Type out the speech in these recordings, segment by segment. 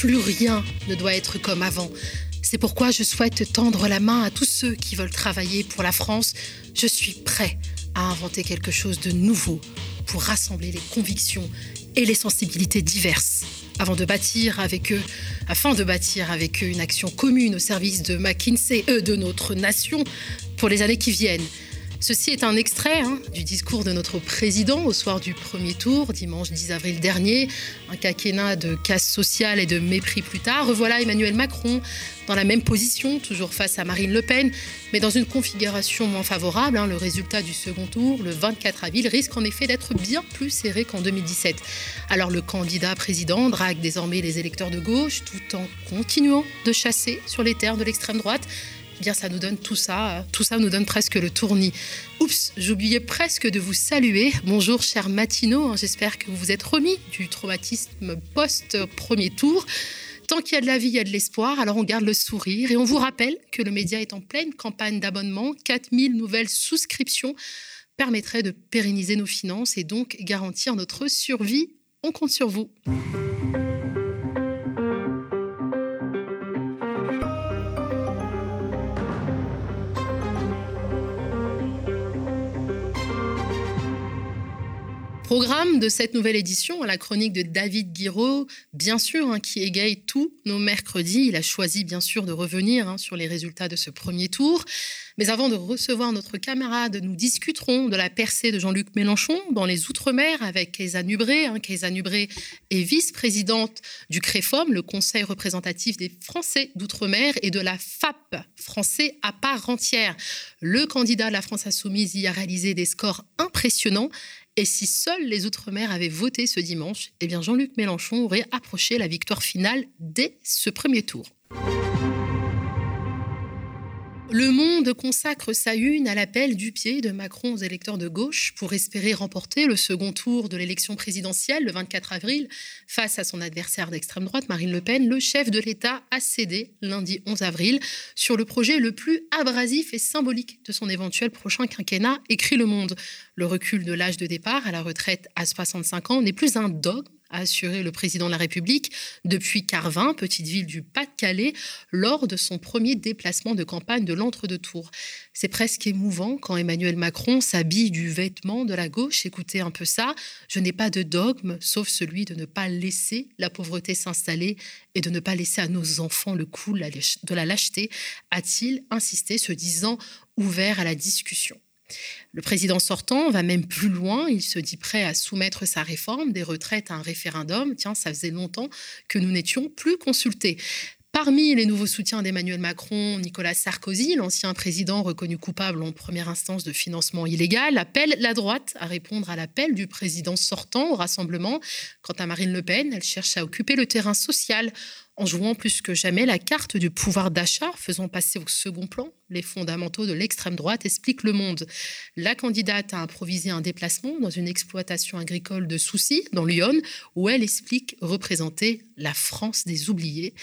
Plus rien ne doit être comme avant. C'est pourquoi je souhaite tendre la main à tous ceux qui veulent travailler pour la France. Je suis prêt à inventer quelque chose de nouveau pour rassembler les convictions et les sensibilités diverses avant de bâtir avec eux, afin de bâtir avec eux une action commune au service de McKinsey, eux, de notre nation, pour les années qui viennent. Ceci est un extrait hein, du discours de notre président au soir du premier tour, dimanche 10 avril dernier. Un quinquennat de casse sociale et de mépris plus tard. Revoilà Emmanuel Macron dans la même position, toujours face à Marine Le Pen, mais dans une configuration moins favorable. Hein. Le résultat du second tour, le 24 avril, risque en effet d'être bien plus serré qu'en 2017. Alors le candidat président drague désormais les électeurs de gauche tout en continuant de chasser sur les terres de l'extrême droite. Bien ça nous donne tout ça. Tout ça nous donne presque le tournis. Oups, j'oubliais presque de vous saluer. Bonjour, cher Matino. J'espère que vous vous êtes remis du traumatisme post-premier tour. Tant qu'il y a de la vie, il y a de l'espoir, alors on garde le sourire et on vous rappelle que le média est en pleine campagne d'abonnement. 4000 nouvelles souscriptions permettraient de pérenniser nos finances et donc garantir notre survie. On compte sur vous. Programme de cette nouvelle édition, la chronique de David Guiraud, bien sûr, hein, qui égaye tous nos mercredis. Il a choisi, bien sûr, de revenir hein, sur les résultats de ce premier tour. Mais avant de recevoir notre camarade, nous discuterons de la percée de Jean-Luc Mélenchon dans les Outre-mer avec Keisa Nubré. Hein. Nubré est vice-présidente du CREFOM, le Conseil représentatif des Français d'Outre-mer, et de la FAP, français à part entière. Le candidat de la France Insoumise y a réalisé des scores impressionnants. Et si seuls les Outre-mer avaient voté ce dimanche, eh bien Jean-Luc Mélenchon aurait approché la victoire finale dès ce premier tour. Le Monde consacre sa une à l'appel du pied de Macron aux électeurs de gauche pour espérer remporter le second tour de l'élection présidentielle le 24 avril face à son adversaire d'extrême droite, Marine Le Pen. Le chef de l'État a cédé lundi 11 avril sur le projet le plus abrasif et symbolique de son éventuel prochain quinquennat, écrit Le Monde. Le recul de l'âge de départ à la retraite à 65 ans n'est plus un dogme a assuré le président de la République depuis Carvin, petite ville du Pas-de-Calais, lors de son premier déplacement de campagne de l'entre-deux-tours. C'est presque émouvant quand Emmanuel Macron s'habille du vêtement de la gauche. Écoutez un peu ça. Je n'ai pas de dogme, sauf celui de ne pas laisser la pauvreté s'installer et de ne pas laisser à nos enfants le coup de la lâcheté, a-t-il insisté, se disant ouvert à la discussion. Le président sortant va même plus loin. Il se dit prêt à soumettre sa réforme des retraites à un référendum. Tiens, ça faisait longtemps que nous n'étions plus consultés. Parmi les nouveaux soutiens d'Emmanuel Macron, Nicolas Sarkozy, l'ancien président reconnu coupable en première instance de financement illégal, appelle la droite à répondre à l'appel du président sortant au rassemblement. Quant à Marine Le Pen, elle cherche à occuper le terrain social en jouant plus que jamais la carte du pouvoir d'achat, faisant passer au second plan les fondamentaux de l'extrême droite, explique Le Monde. La candidate a improvisé un déplacement dans une exploitation agricole de Soucy, dans Lyon, où elle explique représenter la France des oubliés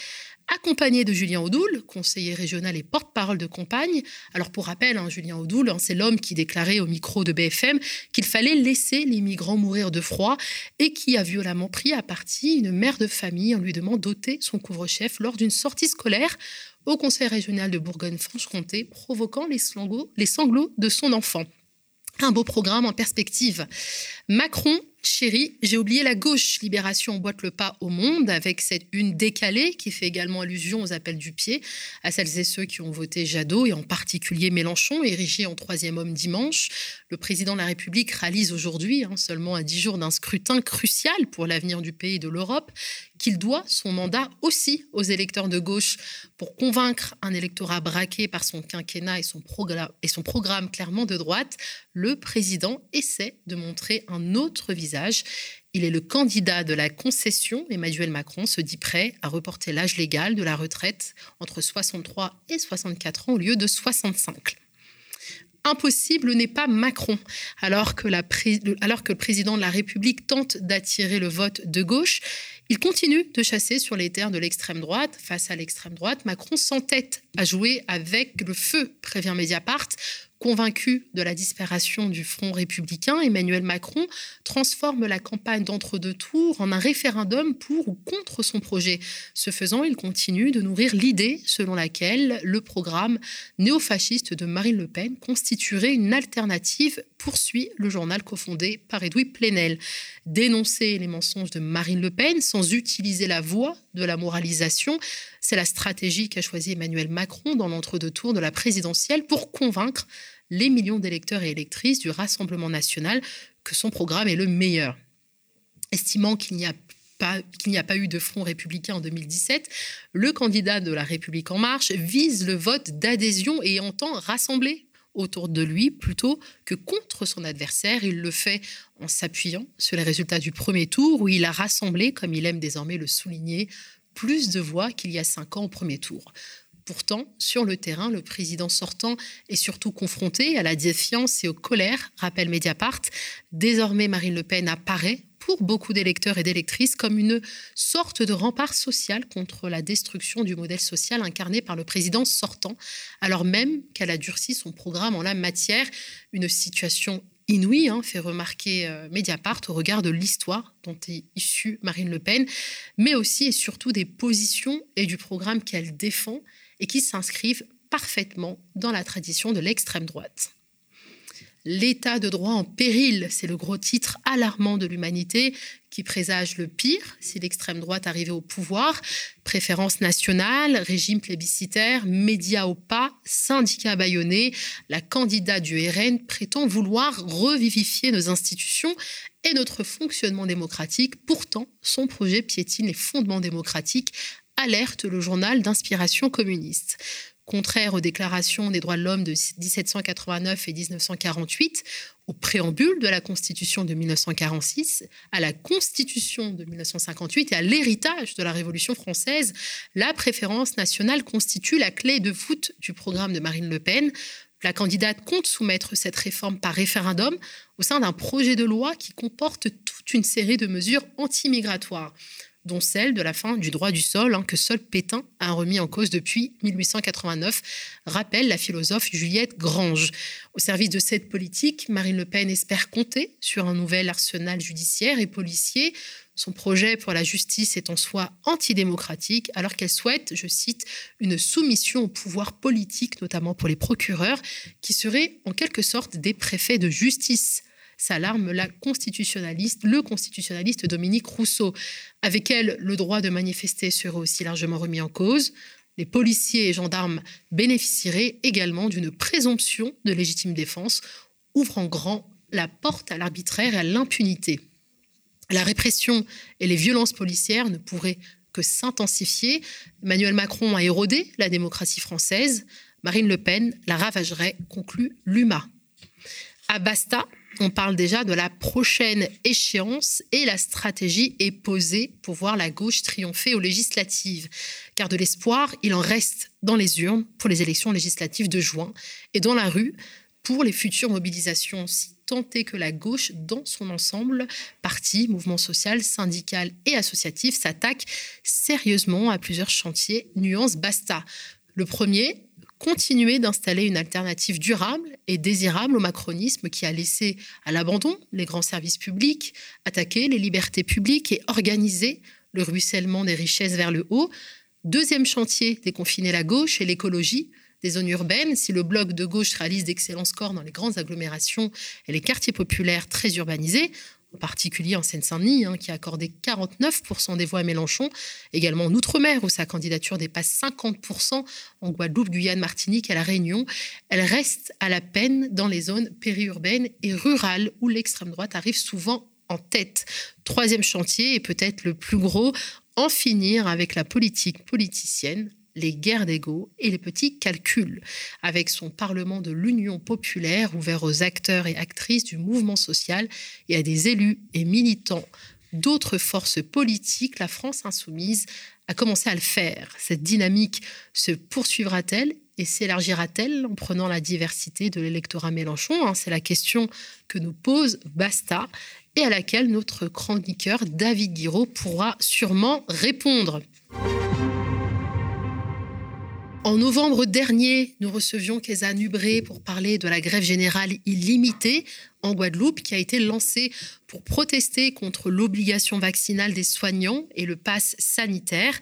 accompagnée de Julien Audoul, conseiller régional et porte-parole de campagne. Alors pour rappel, hein, Julien Audoul, hein, c'est l'homme qui déclarait au micro de BFM qu'il fallait laisser les migrants mourir de froid et qui a violemment pris à partie une mère de famille en lui demandant d'ôter son couvre-chef lors d'une sortie scolaire au Conseil régional de Bourgogne-Franche-Comté, provoquant les sanglots de son enfant. Un beau programme en perspective. Macron Chérie, j'ai oublié la gauche. Libération emboîte le pas au monde avec cette une décalée qui fait également allusion aux appels du pied à celles et ceux qui ont voté Jadot et en particulier Mélenchon, érigé en troisième homme dimanche. Le président de la République réalise aujourd'hui, hein, seulement à dix jours d'un scrutin crucial pour l'avenir du pays et de l'Europe, qu'il doit son mandat aussi aux électeurs de gauche pour convaincre un électorat braqué par son quinquennat et son programme clairement de droite. Le président essaie de montrer un autre visage il est le candidat de la concession. Emmanuel Macron se dit prêt à reporter l'âge légal de la retraite entre 63 et 64 ans au lieu de 65 impossible n'est pas Macron, alors que, alors que, le président de la République tente d'attirer le vote de gauche. Il continue de chasser sur les terres de l'extrême droite. Face à l'extrême droite, Macron s'entête à jouer avec le feu, prévient Mediapart, Convaincu de la disparition du Front républicain, Emmanuel Macron transforme la campagne d'entre-deux tours en un référendum pour ou contre son projet. Ce faisant, il continue de nourrir l'idée selon laquelle le programme néofasciste de Marine Le Pen constituerait une alternative, poursuit le journal cofondé par Edoui Plenel. Dénoncer les mensonges de Marine Le Pen sans utiliser la voie de la moralisation, c'est la stratégie qu'a choisie Emmanuel Macron dans l'entre-deux tours de la présidentielle pour convaincre les millions d'électeurs et électrices du Rassemblement national que son programme est le meilleur. Estimant qu'il n'y a pas, qu'il n'y a pas eu de front républicain en 2017, le candidat de la République en marche vise le vote d'adhésion et entend rassembler autour de lui plutôt que contre son adversaire. Il le fait en s'appuyant sur les résultats du premier tour où il a rassemblé, comme il aime désormais le souligner, plus de voix qu'il y a cinq ans au premier tour. Pourtant, sur le terrain, le président sortant est surtout confronté à la défiance et aux colères, rappelle Mediapart. Désormais, Marine Le Pen apparaît pour beaucoup d'électeurs et d'électrices comme une sorte de rempart social contre la destruction du modèle social incarné par le président sortant, alors même qu'elle a durci son programme en la matière, une situation inouïe, hein, fait remarquer euh, Mediapart au regard de l'histoire dont est issue Marine Le Pen, mais aussi et surtout des positions et du programme qu'elle défend et qui s'inscrivent parfaitement dans la tradition de l'extrême droite. L'état de droit en péril, c'est le gros titre alarmant de l'humanité qui présage le pire si l'extrême droite arrivait au pouvoir. Préférence nationale, régime plébiscitaire, médias au pas, syndicats bâillonnés, la candidate du RN prétend vouloir revivifier nos institutions et notre fonctionnement démocratique. Pourtant, son projet piétine les fondements démocratiques alerte le journal d'inspiration communiste. Contraire aux déclarations des droits de l'homme de 1789 et 1948, au préambule de la Constitution de 1946, à la Constitution de 1958 et à l'héritage de la Révolution française, la préférence nationale constitue la clé de voûte du programme de Marine Le Pen. La candidate compte soumettre cette réforme par référendum au sein d'un projet de loi qui comporte toute une série de mesures antimigratoires dont celle de la fin du droit du sol, hein, que seul Pétain a remis en cause depuis 1889, rappelle la philosophe Juliette Grange. Au service de cette politique, Marine Le Pen espère compter sur un nouvel arsenal judiciaire et policier. Son projet pour la justice est en soi antidémocratique, alors qu'elle souhaite, je cite, une soumission au pouvoir politique, notamment pour les procureurs, qui seraient en quelque sorte des préfets de justice s'alarme la constitutionnaliste, le constitutionnaliste Dominique Rousseau. Avec elle, le droit de manifester serait aussi largement remis en cause. Les policiers et gendarmes bénéficieraient également d'une présomption de légitime défense, ouvrant grand la porte à l'arbitraire et à l'impunité. La répression et les violences policières ne pourraient que s'intensifier. Emmanuel Macron a érodé la démocratie française. Marine Le Pen la ravagerait, conclut l'UMA. À Basta, on parle déjà de la prochaine échéance et la stratégie est posée pour voir la gauche triompher aux législatives. Car de l'espoir, il en reste dans les urnes pour les élections législatives de juin et dans la rue pour les futures mobilisations, si tant est que la gauche, dans son ensemble, parti, mouvement social, syndical et associatif, s'attaque sérieusement à plusieurs chantiers. Nuance basta. Le premier, continuer d'installer une alternative durable et désirable au macronisme qui a laissé à l'abandon les grands services publics, attaqué les libertés publiques et organisé le ruissellement des richesses vers le haut. Deuxième chantier, déconfiner la gauche et l'écologie des zones urbaines. Si le bloc de gauche réalise d'excellents scores dans les grandes agglomérations et les quartiers populaires très urbanisés, en particulier en Seine-Saint-Denis, hein, qui a accordé 49% des voix à Mélenchon, également en Outre-mer, où sa candidature dépasse 50%, en Guadeloupe, Guyane, Martinique à La Réunion. Elle reste à la peine dans les zones périurbaines et rurales, où l'extrême droite arrive souvent en tête. Troisième chantier, et peut-être le plus gros, en finir avec la politique politicienne les guerres d'ego et les petits calculs, avec son Parlement de l'Union populaire ouvert aux acteurs et actrices du mouvement social et à des élus et militants d'autres forces politiques, la France insoumise a commencé à le faire. Cette dynamique se poursuivra-t-elle et s'élargira-t-elle en prenant la diversité de l'électorat Mélenchon? Hein, C'est la question que nous pose Basta et à laquelle notre chroniqueur David Guiraud pourra sûrement répondre. En novembre dernier, nous recevions Keza Nubré pour parler de la grève générale illimitée en Guadeloupe qui a été lancée pour protester contre l'obligation vaccinale des soignants et le pass sanitaire.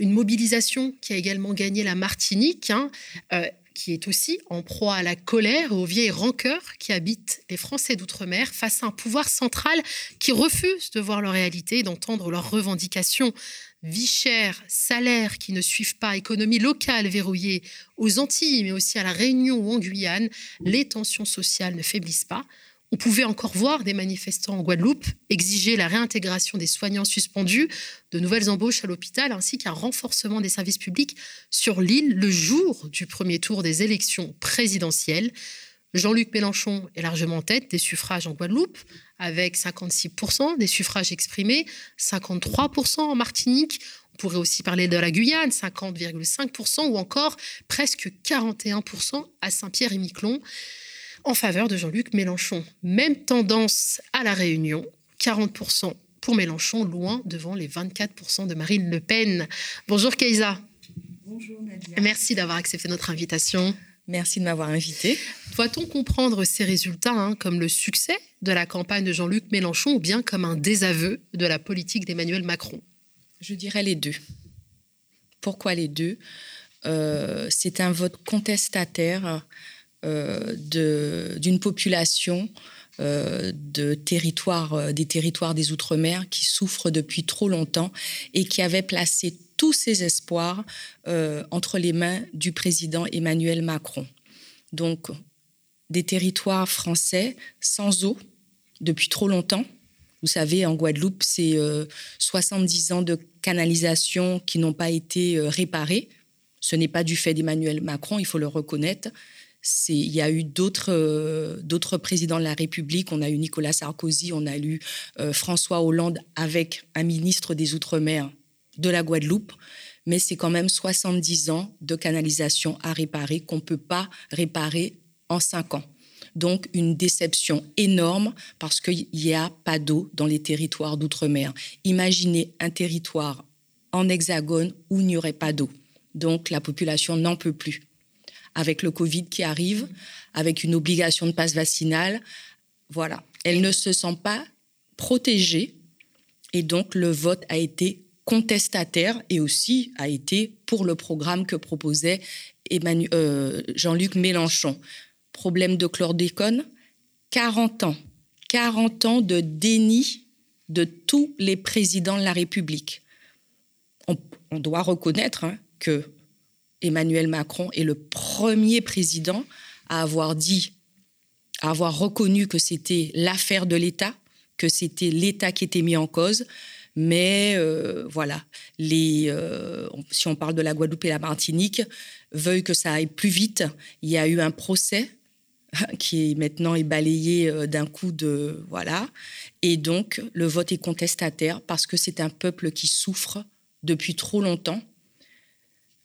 Une mobilisation qui a également gagné la Martinique. Hein, euh, qui est aussi en proie à la colère et aux vieilles rancœurs qui habitent les Français d'outre-mer face à un pouvoir central qui refuse de voir leur réalité et d'entendre leurs revendications vie chère, salaires qui ne suivent pas, économie locale verrouillée aux Antilles, mais aussi à la Réunion ou en Guyane, les tensions sociales ne faiblissent pas. On pouvait encore voir des manifestants en Guadeloupe exiger la réintégration des soignants suspendus, de nouvelles embauches à l'hôpital, ainsi qu'un renforcement des services publics sur l'île le jour du premier tour des élections présidentielles. Jean-Luc Mélenchon est largement en tête des suffrages en Guadeloupe, avec 56% des suffrages exprimés, 53% en Martinique. On pourrait aussi parler de la Guyane, 50,5%, ou encore presque 41% à Saint-Pierre-et-Miquelon, en faveur de Jean-Luc Mélenchon. Même tendance à la Réunion, 40% pour Mélenchon, loin devant les 24% de Marine Le Pen. Bonjour Keïsa. Bonjour Nadia. Merci d'avoir accepté notre invitation. Merci de m'avoir invité. Doit-on comprendre ces résultats hein, comme le succès de la campagne de Jean-Luc Mélenchon ou bien comme un désaveu de la politique d'Emmanuel Macron? Je dirais les deux. Pourquoi les deux? Euh, C'est un vote contestataire euh, d'une population euh, de territoire, des territoires des Outre-mer qui souffrent depuis trop longtemps et qui avait placé tous ses espoirs euh, entre les mains du président Emmanuel Macron. Donc, des territoires français sans eau depuis trop longtemps. Vous savez, en Guadeloupe, c'est 70 euh, ans de canalisation qui n'ont pas été euh, réparés. Ce n'est pas du fait d'Emmanuel Macron, il faut le reconnaître. Il y a eu d'autres présidents de la République. On a eu Nicolas Sarkozy, on a eu François Hollande avec un ministre des Outre-mer de la Guadeloupe, mais c'est quand même 70 ans de canalisation à réparer qu'on ne peut pas réparer en 5 ans. Donc une déception énorme parce qu'il n'y a pas d'eau dans les territoires d'outre-mer. Imaginez un territoire en hexagone où il n'y aurait pas d'eau. Donc la population n'en peut plus. Avec le Covid qui arrive, avec une obligation de passe vaccinale, voilà, elle ne se sent pas protégée et donc le vote a été contestataire et aussi a été pour le programme que proposait euh, Jean-Luc Mélenchon. Problème de chlordécone, 40 ans. 40 ans de déni de tous les présidents de la République. On, doit reconnaître hein, que Emmanuel Macron est le premier président à avoir dit, à avoir reconnu que c'était l'affaire de l'État, que c'était l'État qui était mis en cause, mais euh, voilà, les, euh, si on parle de la Guadeloupe et la Martinique, veuillent que ça aille plus vite. Il y a eu un procès qui est maintenant est balayé euh, d'un coup de voilà et donc le vote est contestataire parce que c'est un peuple qui souffre depuis trop longtemps.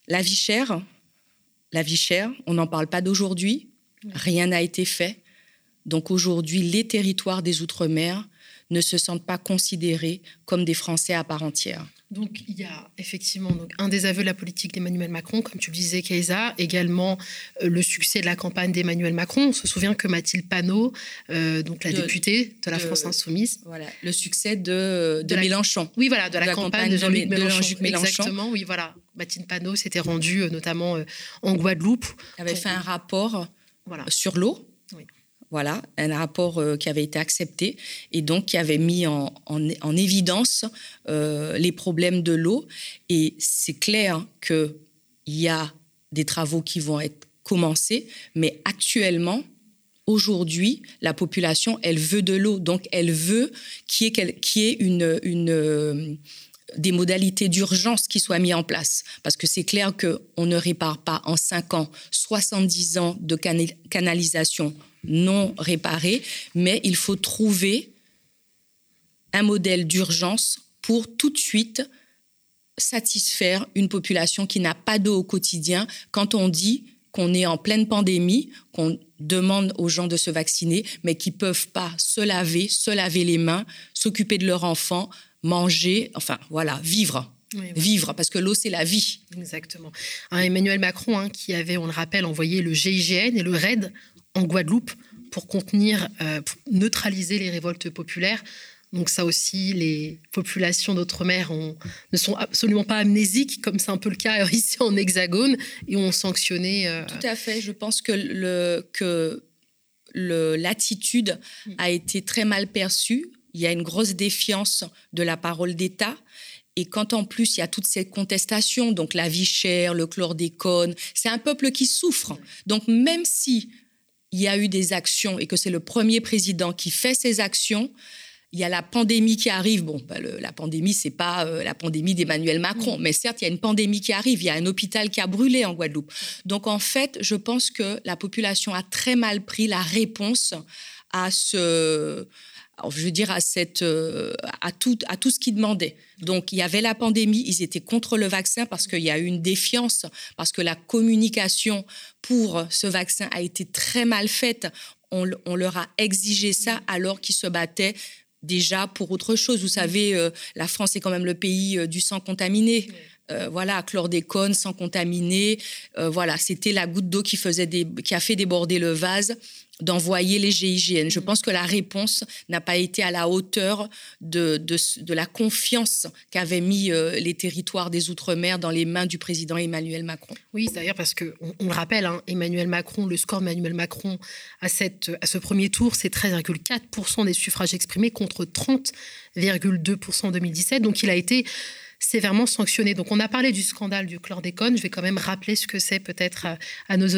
La vie chère, la vie chère, on n'en parle pas d'aujourd'hui, rien n'a été fait. Donc aujourd'hui, les territoires des Outre-mer ne se sentent pas considérés comme des Français à part entière. Donc il y a effectivement donc, un désaveu de la politique d'Emmanuel Macron, comme tu le disais, Keïsa, également euh, le succès de la campagne d'Emmanuel Macron. On se souvient que Mathilde Panot, euh, donc la députée de la France Insoumise, voilà, le succès de, de, Mélenchon. Oui, voilà, de la, campagne, de Jean-Luc Mélenchon. Exactement, oui, voilà. Mathilde Panot s'était rendue euh, notamment en Guadeloupe. Elle avait fait un rapport voilà. sur l'eau. Voilà, un rapport euh, qui avait été accepté et donc qui avait mis en, évidence euh, les problèmes de l'eau. Et c'est clair qu'il y a des travaux qui vont être commencés, mais actuellement, aujourd'hui, la population, elle veut de l'eau, donc elle veut qu'il y ait, une, une euh, des modalités d'urgence qui soient mises en place. Parce que c'est clair qu'on ne répare pas en 5 ans 70 ans de canalisation non réparés, mais il faut trouver un modèle d'urgence pour tout de suite satisfaire une population qui n'a pas d'eau au quotidien quand on dit qu'on est en pleine pandémie, qu'on demande aux gens de se vacciner, mais qui peuvent pas se laver, se laver les mains, s'occuper de leurs enfants, manger, enfin voilà, vivre. vivre, parce que l'eau, c'est la vie. Exactement. Emmanuel Macron, hein, qui avait, on le rappelle, envoyé le GIGN et le RAID en Guadeloupe pour contenir, euh, neutraliser les révoltes populaires. Donc ça aussi, les populations d'outre-mer ne sont absolument pas amnésiques, comme c'est un peu le cas ici en Hexagone, et ont sanctionné. Euh, Tout à fait. Je pense que le que l'attitude a été très mal perçue. Il y a une grosse défiance de la parole d'État. Et quand en plus il y a toutes ces contestations, donc la vie chère, le chlordécone, c'est un peuple qui souffre. Donc même si il y a eu des actions et que c'est le premier président qui fait ces actions, il y a la pandémie qui arrive. Bon, bah, la pandémie, c'est pas euh, la pandémie d'Emmanuel Macron, mm. mais certes, il y a une pandémie qui arrive. Il y a un hôpital qui a brûlé en Guadeloupe. Donc, en fait, je pense que la population a très mal pris la réponse à ce, je veux dire, euh, à, tout, à tout ce qu'ils demandaient. Donc, il y avait la pandémie, ils étaient contre le vaccin parce qu'il y a eu une défiance, parce que la communication pour ce vaccin a été très mal faite. On, leur a exigé ça alors qu'ils se battaient déjà pour autre chose. Vous savez, euh, la France est quand même le pays euh, du sang contaminé. Voilà, chlordécone, sang contaminé. voilà, c'était la goutte d'eau qui, faisait qui a fait déborder le vase d'envoyer les GIGN. Je pense que la réponse n'a pas été à la hauteur de, de, la confiance qu'avaient mis euh, les territoires des Outre-mer dans les mains du président Emmanuel Macron. Oui, d'ailleurs parce qu'on on le rappelle, hein, Emmanuel Macron, le score Emmanuel Macron à, cette, à ce premier tour, c'est 13,4% des suffrages exprimés contre 30,2% en 2017. Donc il a été sévèrement sanctionné. Donc on a parlé du scandale du chlordécone, je vais quand même rappeler ce que c'est peut-être à, nos,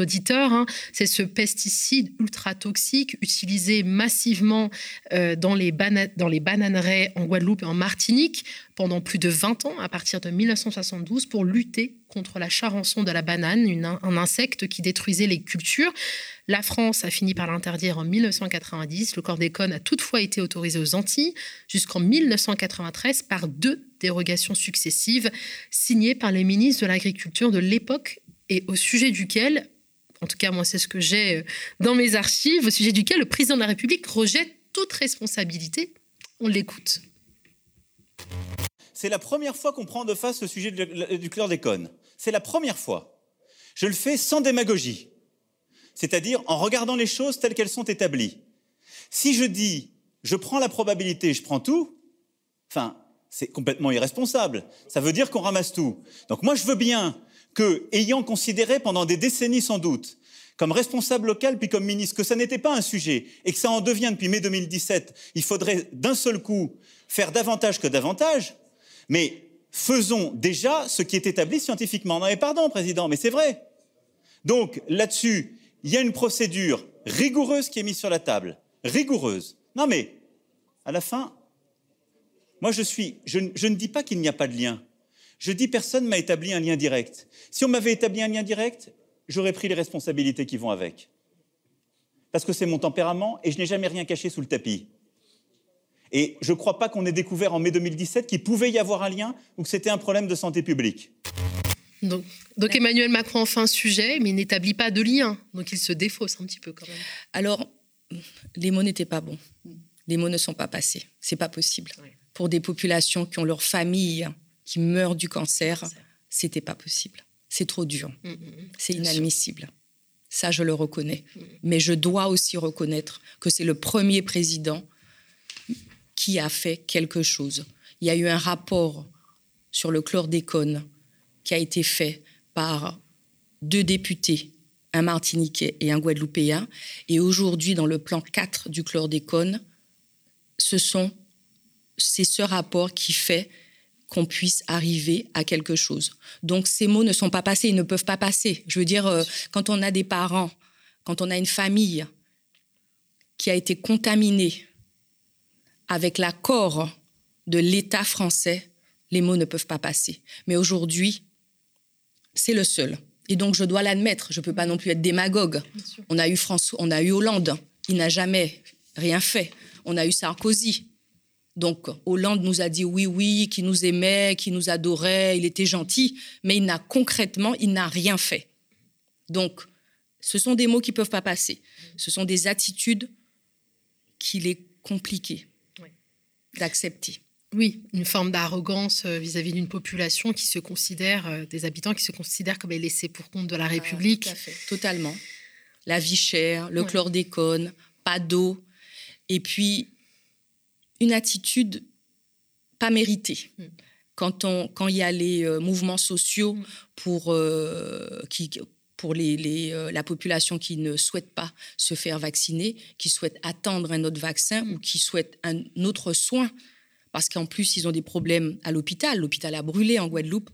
auditeurs. Hein. C'est ce pesticide ultra toxique utilisé massivement euh, dans, les dans bananeraies en Guadeloupe et en Martinique pendant plus de 20 ans, à partir de 1972, pour lutter contre la charançon de la banane, un insecte qui détruisait les cultures. La France a fini par l'interdire en 1990. Le chlordécone a toutefois été autorisé aux Antilles jusqu'en 1993 par deux dérogations successives signées par les ministres de l'Agriculture de l'époque et au sujet duquel, en tout cas moi c'est ce que j'ai euh, dans mes archives, au sujet duquel le président de la République rejette toute responsabilité. On l'écoute. C'est la première fois qu'on prend de face le sujet du chlordécone. C'est la première fois. Je le fais sans démagogie c'est-à-dire en regardant les choses telles qu'elles sont établies. Si je dis je prends la probabilité, je prends tout, enfin, c'est complètement irresponsable. Ça veut dire qu'on ramasse tout. Donc moi, je veux bien que, ayant considéré pendant des décennies sans doute, comme responsable local puis comme ministre, que ça n'était pas un sujet et que ça en devient depuis mai 2017, il faudrait d'un seul coup faire davantage que davantage, mais faisons déjà ce qui est établi scientifiquement. Non mais pardon, Président, mais c'est vrai. Donc là-dessus, il y a une procédure rigoureuse qui est mise sur la table. Rigoureuse. Non mais, à la fin, moi je suis, je, ne dis pas qu'il n'y a pas de lien. Je dis personne m'a établi un lien direct. Si on m'avait établi un lien direct, j'aurais pris les responsabilités qui vont avec. Parce que c'est mon tempérament et je n'ai jamais rien caché sous le tapis. Et je ne crois pas qu'on ait découvert en mai 2017 qu'il pouvait y avoir un lien ou que c'était un problème de santé publique. Donc, Emmanuel Macron en fait un sujet, mais il n'établit pas de lien. Donc il se défausse un petit peu quand même. Alors, les mots n'étaient pas bons. Les mots ne sont pas passés. C'est pas possible. Pour des populations qui ont leur famille qui meurent du cancer, c'était pas possible. C'est trop dur. Mm, mm, mm. c'est inadmissible. Ça, je le reconnais. Mais je dois aussi reconnaître que c'est le premier président qui a fait quelque chose. Il y a eu un rapport sur le chlordécone qui a été fait par deux députés, un Martiniquais et un Guadeloupéen. Et aujourd'hui, dans le plan 4 du chlordécone, ce sont c'est ce rapport qui fait qu'on puisse arriver à quelque chose. Donc ces mots ne sont pas passés, ils ne peuvent pas passer. Je veux dire, euh, quand on a des parents, quand on a une famille qui a été contaminée avec l'accord de l'État français, les mots ne peuvent pas passer. Mais aujourd'hui, c'est le seul. Et donc, je dois l'admettre. Je ne peux pas non plus être démagogue. On a eu François, on a eu Hollande. Il n'a jamais rien fait. On a eu Sarkozy. Donc, Hollande nous a dit oui, oui, qu'il nous aimait, qu'il nous adorait, il était gentil, mais il n'a concrètement, il n'a rien fait. Donc, ce sont des mots qui ne peuvent pas passer. Ce sont des attitudes qu'il est compliqué d'accepter. Oui, une forme d'arrogance euh, vis-à-vis d'une population qui se considère, euh, des habitants qui se considèrent comme les laissés pour compte de la République. Totalement. La vie chère, le chlordécone, pas d'eau, et puis une attitude pas méritée. Mm. Quand, on, quand il y a les euh, mouvements sociaux mm. pour, qui, pour les, la population qui ne souhaite pas se faire vacciner, qui souhaite attendre un autre vaccin mm. ou qui souhaite un autre soin parce qu'en plus, ils ont des problèmes à l'hôpital. L'hôpital a brûlé en Guadeloupe.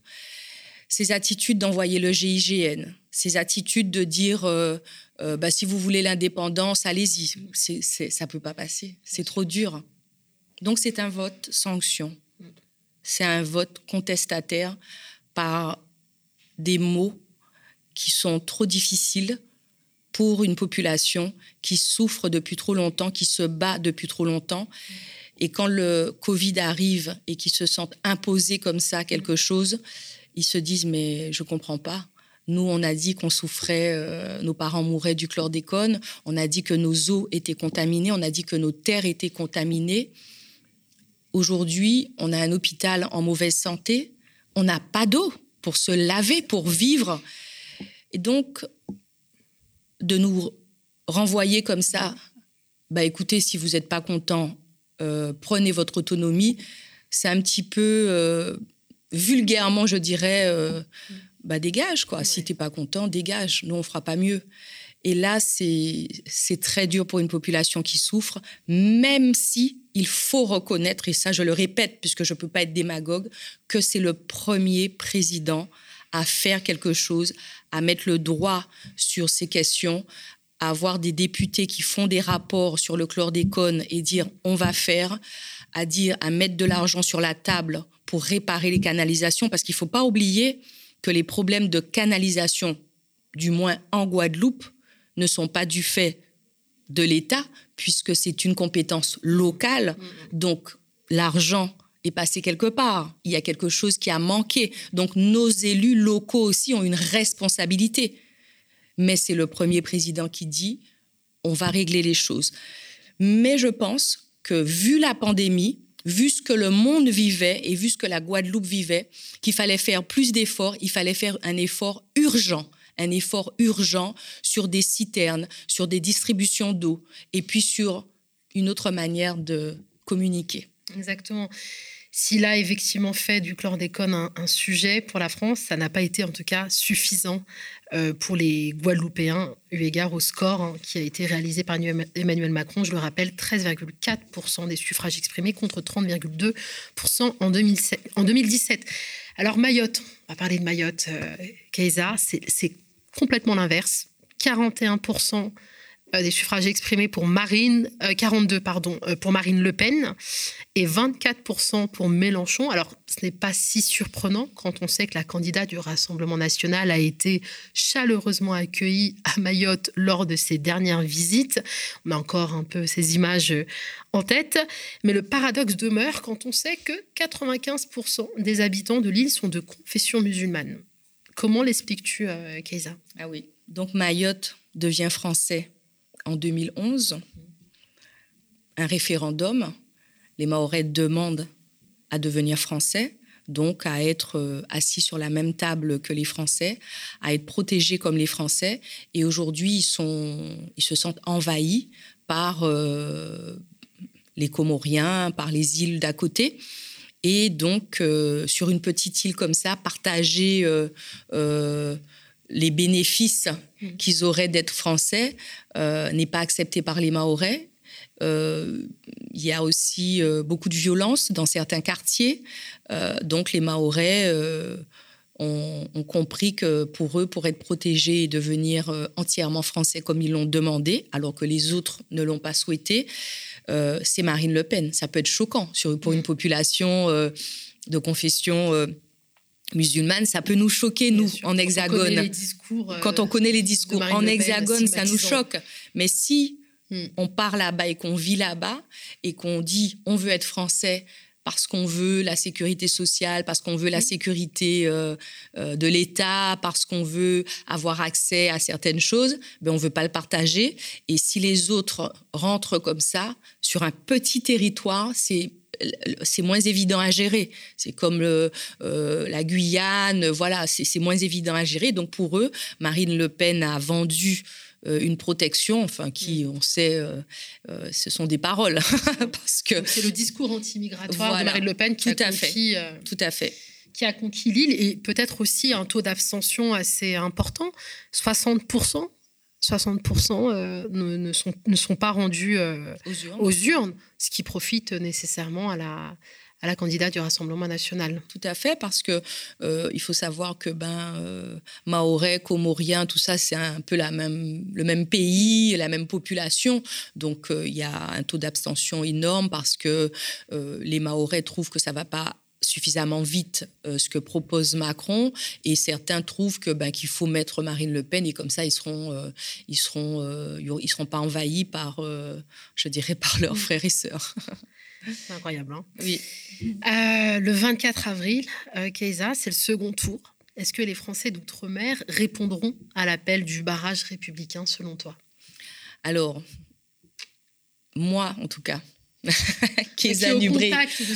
Ces attitudes d'envoyer le GIGN, ces attitudes de dire euh, euh, bah, si vous voulez l'indépendance, allez-y. ça ne peut pas passer. C'est trop dur. Donc, c'est un vote sanction. C'est un vote contestataire par des mots qui sont trop difficiles pour une population qui souffre depuis trop longtemps, qui se bat depuis trop longtemps. Et quand le Covid arrive et qu'ils se sentent imposés comme ça quelque chose, ils se disent mais je comprends pas. Nous, on a dit qu'on souffrait, euh, nos parents mouraient du chlordécone, on a dit que nos eaux étaient contaminées, on a dit que nos terres étaient contaminées. Aujourd'hui, on a un hôpital en mauvaise santé, on n'a pas d'eau pour se laver, pour vivre. Et donc, de nous renvoyer comme ça, bah écoutez, si vous n'êtes pas content, euh, prenez votre autonomie, c'est un petit peu euh, vulgairement, je dirais, euh, bah dégage quoi. Si t'es pas content, dégage. Nous on fera pas mieux. Et là, c'est très dur pour une population qui souffre, même si il faut reconnaître, et ça je le répète puisque je ne peux pas être démagogue, que c'est le premier président à faire quelque chose, à mettre le droit sur ces questions, à avoir des députés qui font des rapports sur le chlordécone et dire on va faire, à dire à mettre de l'argent sur la table pour réparer les canalisations, parce qu'il ne faut pas oublier que les problèmes de canalisation, du moins en Guadeloupe, ne sont pas du fait de l'État, puisque c'est une compétence locale. Donc l'argent est passé quelque part. Il y a quelque chose qui a manqué. Donc nos élus locaux aussi ont une responsabilité mais c'est le premier président qui dit on va régler les choses. Mais je pense que vu la pandémie, vu ce que le monde vivait et vu ce que la Guadeloupe vivait, qu'il fallait faire plus d'efforts, il fallait faire un effort urgent, un effort urgent sur des citernes, sur des distributions d'eau et puis sur une autre manière de communiquer. Exactement. S'il a effectivement fait du chlordécone un, sujet pour la France, ça n'a pas été en tout cas suffisant euh, pour les Guadeloupéens, eu égard au score hein, qui a été réalisé par Emmanuel Macron. Je le rappelle, 13,4% des suffrages exprimés contre 30,2% en, 2017. Alors Mayotte, on va parler de Mayotte, euh, c'est complètement l'inverse. 41% euh, des suffrages exprimés pour Marine, 42 euh, pardon, euh, pour Marine Le Pen et 24% pour Mélenchon. Alors, ce n'est pas si surprenant quand on sait que la candidate du Rassemblement national a été chaleureusement accueillie à Mayotte lors de ses dernières visites. On a encore un peu ces images en tête, mais le paradoxe demeure quand on sait que 95% des habitants de l'île sont de confession musulmane. Comment l'expliques-tu, Keisa Ah oui, donc Mayotte devient français en 2011 un référendum. Les Mahorais demandent à devenir français, donc à être euh, assis sur la même table que les Français, à être protégés comme les Français. Et aujourd'hui, ils se sentent envahis par euh, les Comoriens, par les îles d'à côté. Et donc, euh, sur une petite île comme ça, partager les bénéfices mm. qu'ils auraient d'être français euh, n'est pas accepté par les Mahorais. Euh, il y a aussi euh, beaucoup de violence dans certains quartiers. donc les Mahorais ont, compris que pour eux, pour être protégés et devenir entièrement français comme ils l'ont demandé, alors que les autres ne l'ont pas souhaité, c'est Marine Le Pen. Ça peut être choquant sur, pour une mm. population de confession musulmane, ça peut nous choquer, nous, en hexagone. Quand on connaît les discours, euh, en hexagone, ça nous choque. Mais si hmm. on part là-bas et qu'on vit là-bas et qu'on dit on veut être français parce qu'on veut la sécurité sociale, parce qu'on veut la hmm. sécurité euh, euh, de l'État, parce qu'on veut avoir accès à certaines choses, ben on ne veut pas le partager. Et si les autres rentrent comme ça, sur un petit territoire, c'est c'est moins évident à gérer. C'est comme le, la Guyane, voilà, c'est moins évident à gérer. Donc pour eux, Marine Le Pen a vendu euh, une protection, enfin, qui, mm. on sait, euh, euh, ce sont des paroles. parce que c'est le discours anti-migratoire de Marine Le Pen qui Tout a à conquis, fait. Tout à fait. Qui a conquis l'île et peut-être aussi un taux d'abstention assez important, 60%. 60% ne, ne, sont, ne sont pas rendus aux, urnes. ce qui profite nécessairement à la, à la candidate du Rassemblement national. Tout à fait, parce que euh, il faut savoir que ben euh, Mahorais, Comoriens, tout ça, c'est un peu la même, le même pays, la même population. Donc euh, il y a un taux d'abstention énorme parce que les Mahorais trouvent que ça va pas suffisamment vite ce que propose Macron et certains trouvent que ben, qu'il faut mettre Marine Le Pen et comme ça ils seront ils seront ils seront pas envahis par je dirais par leurs frères et sœurs. C'est incroyable. Hein oui. Euh, le 24 avril, euh, c'est le second tour. Est-ce que les Français d'outre-mer répondront à l'appel du barrage républicain selon toi? Alors, moi en tout cas, Keza Nubré,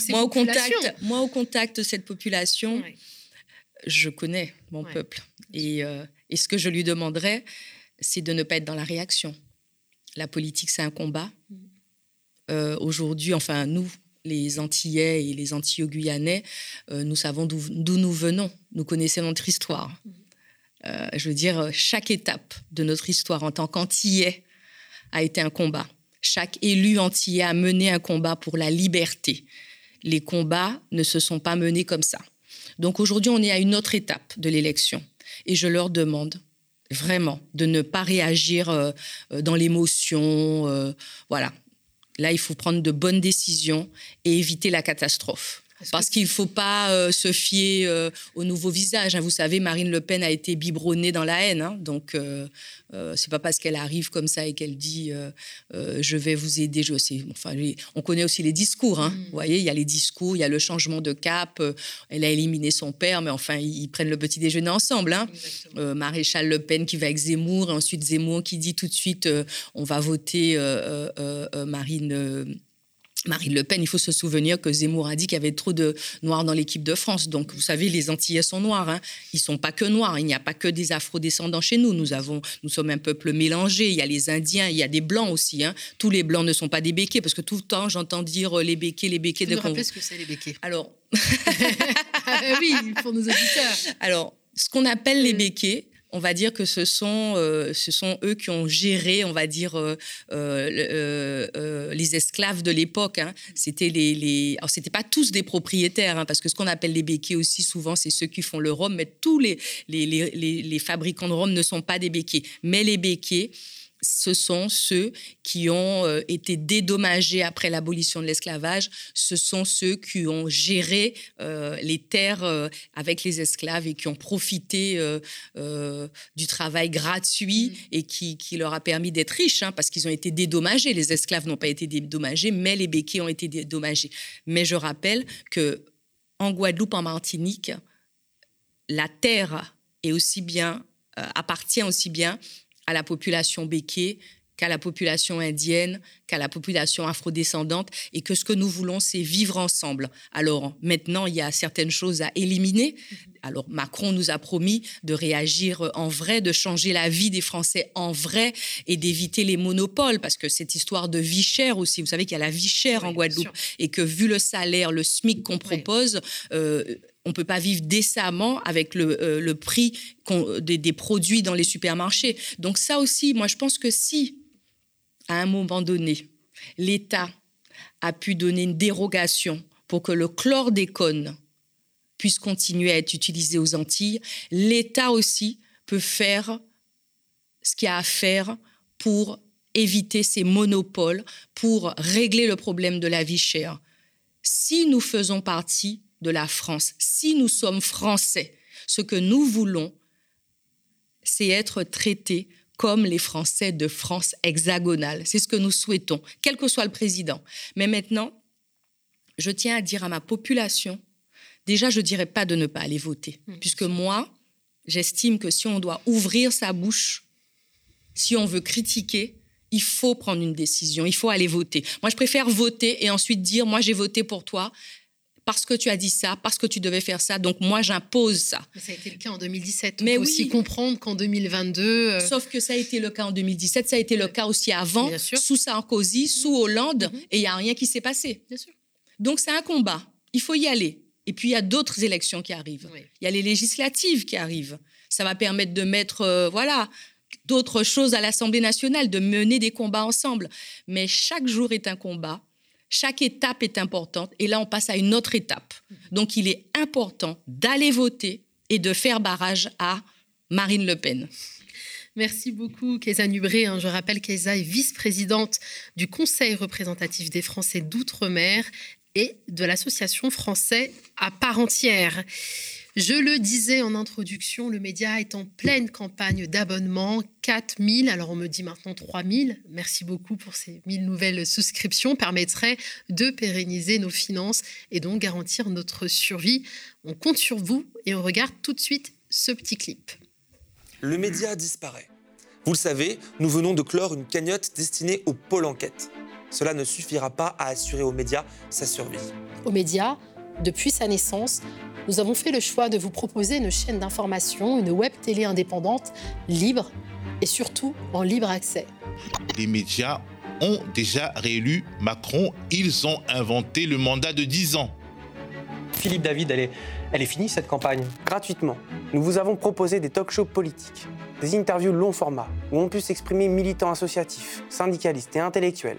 moi au contact, moi au contact de cette population, je connais mon peuple et, euh, et ce que je lui demanderais, c'est de ne pas être dans la réaction. La politique, c'est un combat. Mm. Euh, aujourd'hui, enfin nous, les Antillais et les Antillais-Guyanais, euh, nous savons d'où nous venons, nous connaissons notre histoire. Euh, je veux dire, chaque étape de notre histoire en tant qu'Antillais a été un combat. Chaque élu antillais a mené un combat pour la liberté. Les combats ne se sont pas menés comme ça. Donc aujourd'hui, on est à une autre étape de l'élection. Et je leur demande vraiment de ne pas réagir dans l'émotion. voilà, Là, il faut prendre de bonnes décisions et éviter la catastrophe. Parce qu'il ne faut pas euh, se fier euh, au nouveau visage. Hein. Vous savez, Marine Le Pen a été biberonnée dans la haine. Hein. Donc, euh, euh, c'est pas parce qu'elle arrive comme ça et qu'elle dit je vais vous aider. Je sais. Enfin, on connaît aussi les discours. Hein. Mm. Vous voyez, il y a les discours, il y a le changement de cap. elle a éliminé son père, mais enfin, ils, prennent le petit déjeuner ensemble. Maréchal Le Pen qui va avec Zemmour, et ensuite Zemmour qui dit tout de suite on va voter Marine Marine Le Pen, il faut se souvenir que Zemmour a dit qu'il y avait trop de noirs dans l'équipe de France. Donc, vous savez, les Antillais sont noirs. Hein. Ils sont pas que noirs. Il n'y a pas que des Afro-descendants chez nous. Nous avons, nous sommes un peuple mélangé. Il y a les Indiens, il y a des blancs aussi. Hein. Tous les blancs ne sont pas des béquets, parce que tout le temps, j'entends dire euh, les béquets, les béquets. Vous de rappelez ce que c'est les béquets? Alors, ah, oui, pour nos auditeurs. Alors, ce qu'on appelle les béquets, on va dire que ce sont, euh, ce sont eux qui ont géré, on va dire, euh, euh, les esclaves de l'époque. Hein. C'était les, c'était pas tous des propriétaires, hein, parce que ce qu'on appelle les béquets aussi, souvent, c'est ceux qui font le rhum, mais tous les, les, les, les fabricants de rhum ne sont pas des béquets. Mais les béquets, ce sont ceux qui ont euh, été dédommagés après l'abolition de l'esclavage, ce sont ceux qui ont géré euh, les terres euh, avec les esclaves et qui ont profité du travail gratuit mmh. et qui, leur a permis d'être riches, hein, parce qu'ils ont été dédommagés. Les esclaves n'ont pas été dédommagés, mais les béquets ont été dédommagés. Mais je rappelle que en Guadeloupe, en Martinique, la terre est aussi bien appartient aussi bien à la population béquée qu'à la population indienne, qu'à la population afrodescendante, et que ce que nous voulons, c'est vivre ensemble. Alors maintenant, il y a certaines choses à éliminer. Alors Macron nous a promis de réagir en vrai, de changer la vie des Français en vrai et d'éviter les monopoles, parce que cette histoire de vie chère aussi, vous savez qu'il y a la vie chère en Guadeloupe, et que vu le salaire, le SMIC qu'on propose, euh, on peut pas vivre décemment avec le, euh, prix des, produits dans les supermarchés. Donc ça aussi, moi je pense que si, à un moment donné, l'État a pu donner une dérogation pour que le chlordécone puisse continuer à être utilisé aux Antilles, l'État aussi peut faire ce qu'il y a à faire pour éviter ces monopoles, pour régler le problème de la vie chère. Si nous faisons partie de la France. Si nous sommes français, ce que nous voulons, c'est être traités comme les Français de France hexagonale. C'est ce que nous souhaitons, quel que soit le président. Mais maintenant, je tiens à dire à ma population, déjà, je ne dirais pas de ne pas aller voter, mmh. puisque moi, j'estime que si on doit ouvrir sa bouche, si on veut critiquer, il faut prendre une décision, il faut aller voter. Moi, je préfère voter et ensuite dire, moi, j'ai voté pour toi parce que tu as dit ça, parce que tu devais faire ça, donc moi j'impose ça. Mais ça a été le cas en 2017. Mais aussi comprendre qu'en 2022. Euh, Sauf que ça a été le cas en 2017, ça a été le cas aussi avant, sous Sarkozy, sous Hollande, mhm. et il n'y a rien qui s'est passé. Bien sûr. Donc c'est un combat, il faut y aller. Et puis il y a d'autres élections qui arrivent. Il y a les législatives qui arrivent. Ça va permettre de mettre, euh, voilà, d'autres choses à l'Assemblée nationale, de mener des combats ensemble. Mais chaque jour est un combat chaque étape est importante et là, on passe à une autre étape. Donc, il est important d'aller voter et de faire barrage à Marine Le Pen. Merci beaucoup, Kéza Nubré. Hein. Je rappelle qu'Eza est vice-présidente du Conseil représentatif des Français d'outre-mer et de l'Association français à part entière. Je le disais en introduction, le média est en pleine campagne d'abonnement, 4000, alors on me dit maintenant 3000. Merci beaucoup pour ces 1000 nouvelles souscriptions, permettraient de pérenniser nos finances et donc garantir notre survie. On compte sur vous et on regarde tout de suite ce petit clip. Le média disparaît. Vous le savez, nous venons de clore une cagnotte destinée au pôle enquête. Cela ne suffira pas à assurer aux médias sa survie. Aux médias, depuis sa naissance, nous avons fait le choix de vous proposer une chaîne d'information, une web télé indépendante, libre et surtout en libre accès. Les médias ont déjà réélu Macron. Ils ont inventé le mandat de 10 ans. Philippe David, elle est, elle est finie cette campagne? Gratuitement, nous vous avons proposé des talk shows politiques, des interviews long format, où on peut s'exprimer militants associatifs, syndicalistes et intellectuels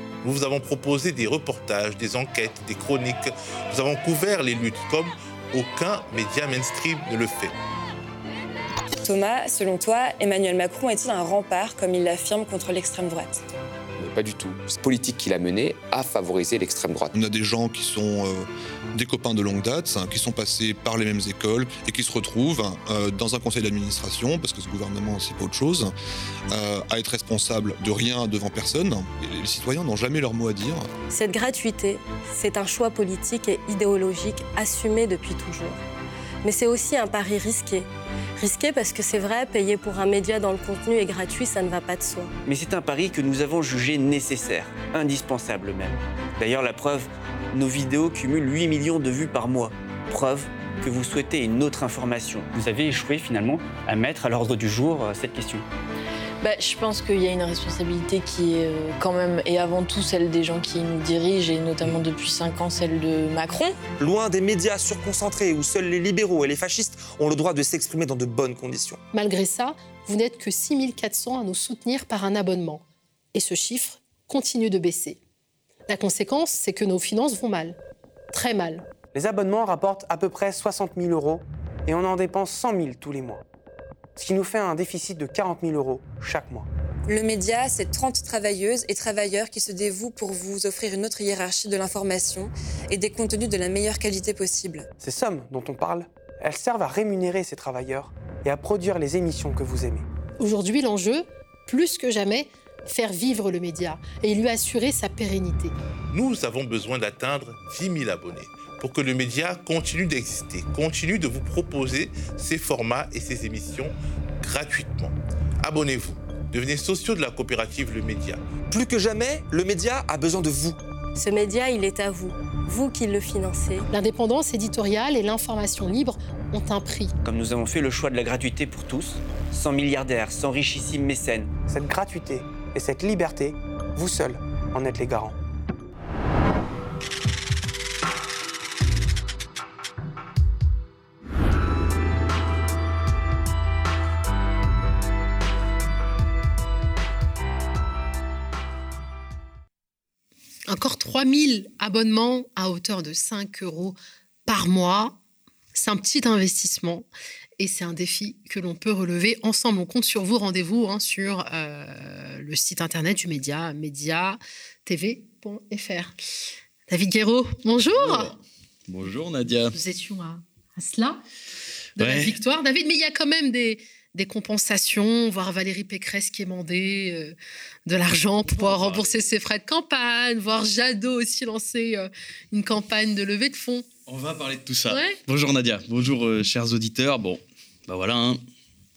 Nous vous avons proposé des reportages, des enquêtes, des chroniques. Nous avons couvert les luttes comme aucun média mainstream ne le fait. Thomas, selon toi, Emmanuel Macron est-il un rempart, comme il l'affirme, contre l'extrême droite? Pas du tout. Cette politique qu'il a menée a favorisé l'extrême droite. On a des gens qui sont euh, des copains de longue date, hein, qui sont passés par les mêmes écoles et qui se retrouvent euh, dans un conseil d'administration, parce que ce gouvernement, c'est pas autre chose, euh, à être responsable de rien devant personne. Et les citoyens n'ont jamais leur mot à dire. Cette gratuité, c'est un choix politique et idéologique assumé depuis toujours. Mais c'est aussi un pari risqué Risqué parce que c'est vrai, payer pour un média dans le contenu est gratuit, ça ne va pas de soi. Mais c'est un pari que nous avons jugé nécessaire, indispensable même. D'ailleurs, la preuve, nos vidéos cumulent 8 millions de vues par mois. Preuve que vous souhaitez une autre information. Vous avez échoué finalement à mettre à l'ordre du jour euh, cette question. Bah, je pense qu'il y a une responsabilité qui est euh, quand même, et avant tout celle des gens qui nous dirigent, et notamment depuis 5 ans celle de Macron. Loin des médias surconcentrés où seuls les libéraux et les fascistes ont le droit de s'exprimer dans de bonnes conditions. Malgré ça, vous n'êtes que 6400 à nous soutenir par un abonnement. Et ce chiffre continue de baisser. La conséquence, c'est que nos finances vont mal. Très mal. Les abonnements rapportent à peu près 60 000 euros et on en dépense 100 000 tous les mois ce qui nous fait un déficit de 40 000 euros chaque mois. Le média, c'est 30 travailleuses et travailleurs qui se dévouent pour vous offrir une autre hiérarchie de l'information et des contenus de la meilleure qualité possible. Ces sommes dont on parle, elles servent à rémunérer ces travailleurs et à produire les émissions que vous aimez. Aujourd'hui, l'enjeu, plus que jamais, faire vivre le média et lui assurer sa pérennité. Nous avons besoin d'atteindre 10 000 abonnés pour que le média continue d'exister, continue de vous proposer ses formats et ses émissions gratuitement. Abonnez-vous, devenez sociaux de la coopérative Le Média. Plus que jamais, le média a besoin de vous. Ce média, il est à vous, vous qui le financez. L'indépendance éditoriale et l'information libre ont un prix. Comme nous avons fait le choix de la gratuité pour tous, sans milliardaires, sans richissimes mécènes. Cette gratuité et cette liberté, vous seuls en êtes les garants. Encore 3000 abonnements à hauteur de 5 euros par mois. C'est un petit investissement et c'est un défi que l'on peut relever ensemble. On compte sur vous. Rendez-vous hein, sur euh, le site internet du média, média TV radio.fr. David Guéraud, bonjour. Bonjour Nadia. Nous étions à, cela de la victoire, David, mais il y a quand même des, des compensations, voir Valérie Pécresse qui est euh, de l'argent pour pouvoir rembourser ses frais de campagne, voir Jadot aussi lancer euh, une campagne de levée de fonds. On va parler de tout ça. Bonjour Nadia, bonjour euh, chers auditeurs. Bon, bah voilà, hein.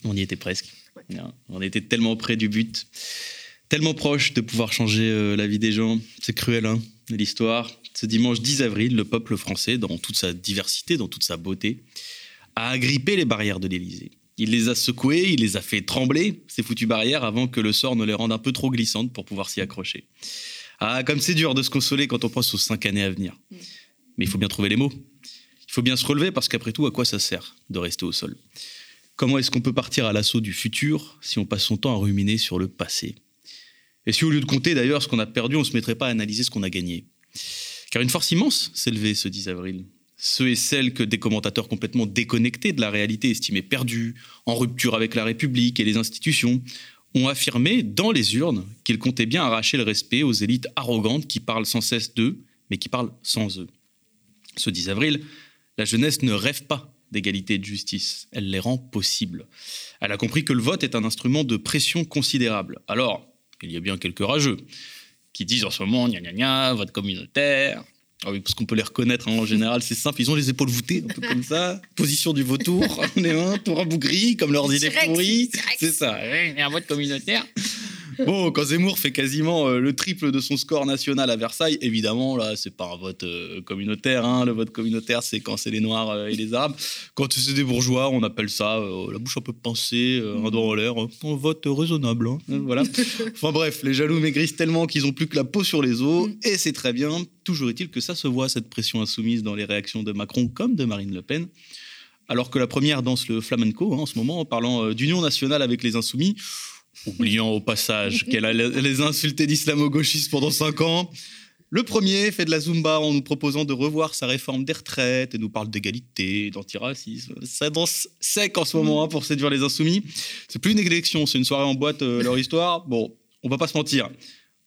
on y était presque. On était tellement près du but, tellement proche de pouvoir changer la vie des gens. C'est cruel, hein, l'histoire. Ce dimanche 10 avril, le peuple français, dans toute sa diversité, dans toute sa beauté, a agrippé les barrières de l'Élysée. Il les a secouées, il les a fait trembler, ces foutues barrières, avant que le sort ne les rende un peu trop glissantes pour pouvoir s'y accrocher. Ah, comme c'est dur de se consoler quand on pense aux cinq années à venir. Mais il faut bien trouver les mots. Il faut bien se relever parce qu'après tout, à quoi ça sert de rester au sol? Comment est-ce qu'on peut partir à l'assaut du futur si on passe son temps à ruminer sur le passé? Et si au lieu de compter d'ailleurs ce qu'on a perdu, on ne se mettrait pas à analyser ce qu'on a gagné? Car une force immense s'est levée ce 10 avril ceux et celles que des commentateurs complètement déconnectés de la réalité estimaient perdus, en rupture avec la République et les institutions, ont affirmé dans les urnes qu'ils comptaient bien arracher le respect aux élites arrogantes qui parlent sans cesse d'eux, mais qui parlent sans eux. Ce 10 avril, la jeunesse ne rêve pas d'égalité et de justice, elle les rend possibles. Elle a compris que le vote est un instrument de pression considérable. Alors, il y a bien quelques rageux qui disent en ce moment, gna gna gna, vote communautaire, ah oui, parce qu'on peut les reconnaître hein, en général, c'est simple, ils ont les épaules voûtées, un peu comme ça. Position du vautour, on est un tour rabougri, comme leur idée pourrie. C'est ça, et un vote communautaire. Bon, quand Zemmour fait quasiment euh, le triple de son score national à Versailles, évidemment, là, c'est pas un vote euh, communautaire. Hein. Le vote communautaire, c'est quand c'est les Noirs euh, et les Arabes. Quand c'est des bourgeois, on appelle ça la bouche un peu pincée, un doigt en l'air, un vote raisonnable. Hein. Voilà. Enfin bref, les jaloux maigrissent tellement qu'ils ont plus que la peau sur les os, mm. et c'est très bien. Toujours est-il que ça se voit, cette pression insoumise, dans les réactions de Macron comme de Marine Le Pen alors que la première danse le flamenco hein, en ce moment en parlant d'union nationale avec les insoumis oubliant au passage qu'elle a les insultés d'islamo-gauchistes pendant cinq ans. Le premier fait de la Zumba en nous proposant de revoir sa réforme des retraites et nous parle d'égalité, d'antiracisme. Ça danse sec en ce moment hein, pour séduire les insoumis. C'est plus une élection, c'est une soirée en boîte, euh, leur histoire. Bon, on va pas se mentir.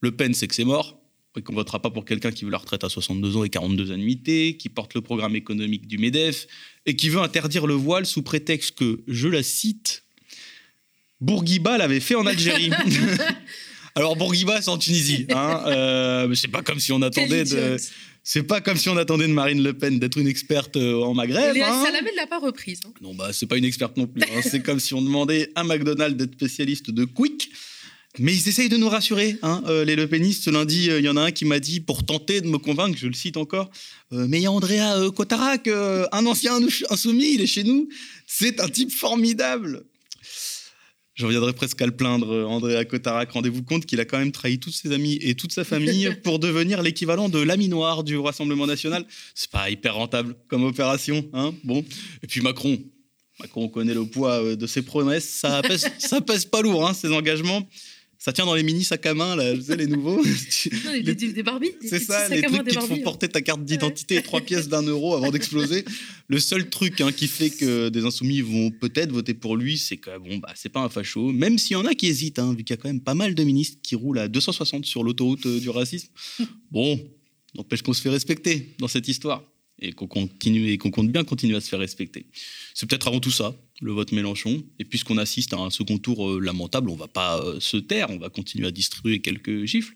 Le Pen, c'est que c'est mort et qu'on votera pas pour quelqu'un qui veut la retraite à 62 ans et 42 annuités, qui porte le programme économique du MEDEF et qui veut interdire le voile sous prétexte que, je la cite, Bourguiba l'avait fait en Algérie. Alors Bourguiba, c'est en Tunisie. Hein, euh, c'est pas comme si on attendait de. C'est pas comme si on attendait de Marine Le Pen d'être une experte euh, en Maghreb. Léa hein. Salamé ne l'a pas reprise. Hein. Non, bah c'est pas une experte non plus. Hein. c'est comme si on demandait à McDonald's d'être spécialiste de quick. Mais ils essayent de nous rassurer, hein, euh, les Le Penistes. Ce lundi, il y en a un qui m'a dit, pour tenter de me convaincre, je le cite encore, mais il y a Andrea Cotarac, un ancien insoumis, il est chez nous. C'est un type formidable. Je reviendrai presque à le plaindre, euh, André Cotarac. Rendez-vous compte qu'il a quand même trahi tous ses amis et toute sa famille pour devenir l'équivalent de l'ami noir du Rassemblement national. C'est pas hyper rentable comme opération, hein Bon. Et puis Macron. Macron connaît le poids euh, de ses promesses. Ça pèse, ça pèse pas lourd, hein, ses engagements. Ça tient dans les mini sacs à main, là, vous savez, les nouveaux. les, des Barbies. C'est ça, les trucs qui te font porter ta carte d'identité et trois pièces d'un euro avant d'exploser. Le seul truc hein, qui fait que des insoumis vont peut-être voter pour lui, c'est que bon, bah, c'est pas un facho, même s'il y en a qui hésitent, hein, vu qu'il y a quand même pas mal de ministres qui roulent à 260 sur l'autoroute euh, du racisme. Bon, n'empêche qu'on se fait respecter dans cette histoire et qu'on continue et qu'on compte bien continuer à se faire respecter. C'est peut-être avant tout ça, le vote Mélenchon. Et puisqu'on assiste à un second tour euh, lamentable, on va pas euh, se taire, on va continuer à distribuer quelques gifles.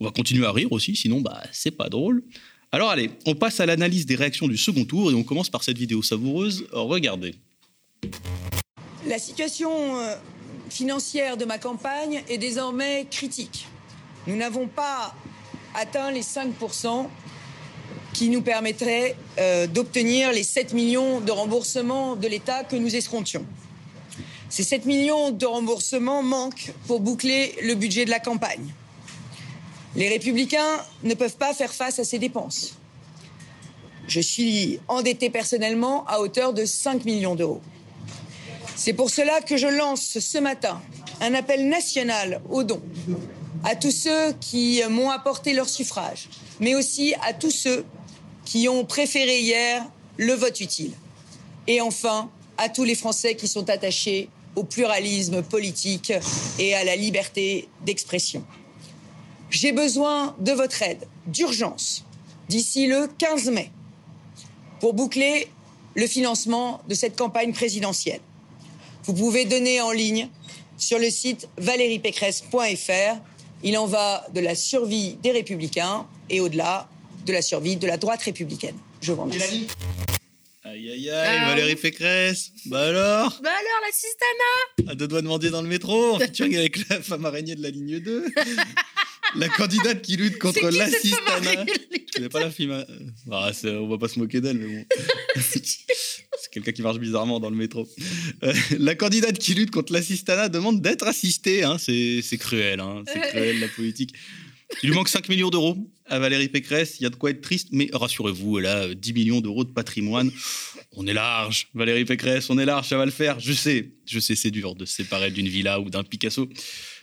On va continuer à rire aussi, sinon bah c'est pas drôle. Alors allez, on passe à l'analyse des réactions du second tour et on commence par cette vidéo savoureuse. Regardez. La situation euh, financière de ma campagne est désormais critique. Nous n'avons pas atteint les 5% qui nous permettrait euh, d'obtenir les 7 millions de remboursements de l'État que nous escomptions. Ces 7 millions de remboursements manquent pour boucler le budget de la campagne. Les républicains ne peuvent pas faire face à ces dépenses. Je suis endetté personnellement à hauteur de 5 millions d'euros. C'est pour cela que je lance ce matin un appel national aux dons à tous ceux qui m'ont apporté leur suffrage, mais aussi à tous ceux qui ont préféré hier le vote utile. Et enfin, à tous les Français qui sont attachés au pluralisme politique et à la liberté d'expression. J'ai besoin de votre aide d'urgence d'ici le 15 mai pour boucler le financement de cette campagne présidentielle. Vous pouvez donner en ligne sur le site valériepécresse.fr. Il en va de la survie des républicains et au-delà de la survie de la droite républicaine. Je vous remercie. Aïe aïe aïe, Valérie Pécresse. Bah alors Bah alors, l'assistana À deux doigts de demander dans le métro, en featuring avec la femme araignée de la ligne 2. la candidate qui lutte contre qui, Tu connais pas la fille ma- ah, c'est- On va pas se moquer d'elle, mais bon. c'est quelqu'un qui marche bizarrement dans le métro. Euh, la candidate qui lutte contre l'assistana demande d'être assistée. Hein. C'est c'est cruel, hein. c'est cruel la politique. Il lui manque 5 millions d'euros à Valérie Pécresse. Il y a de quoi être triste, mais rassurez-vous, elle a euh, 10 millions d'euros de patrimoine. On est large, Valérie Pécresse, on est large, ça va le faire. Je sais, je sais, c'est dur de se séparer d'une villa ou d'un Picasso. Mais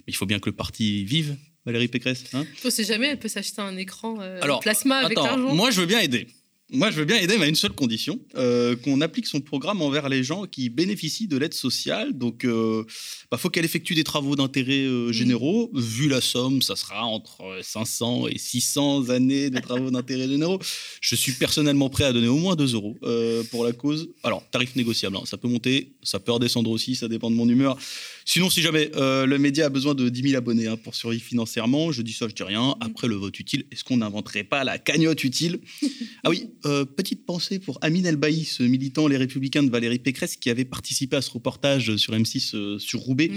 il faut bien que le parti vive, Valérie Pécresse. Hein On sait jamais, elle peut s'acheter un écran euh, Alors, plasma avec attends, l'argent. Moi, je veux bien aider. Moi, je veux bien aider, mais à une seule condition euh, qu'on applique son programme envers les gens qui bénéficient de l'aide sociale. Donc, il faut qu'elle effectue des travaux d'intérêt euh, généraux. Vu la somme, ça sera entre 500 et 600 années de travaux d'intérêt généraux. Je suis personnellement prêt à donner au moins 2 euros euh, pour la cause. Alors, tarif négociable, hein, ça peut monter, ça peut redescendre aussi, ça dépend de mon humeur. Sinon, si jamais euh, le média a besoin de 10 000 abonnés hein, pour survivre financièrement, je dis ça, je dis rien. Après le vote utile, est-ce qu'on n'inventerait pas la cagnotte utile? Ah oui, euh, petite pensée pour Amine Elbaï, ce militant Les Républicains de Valérie Pécresse qui avait participé à ce reportage sur M6 euh, sur Roubaix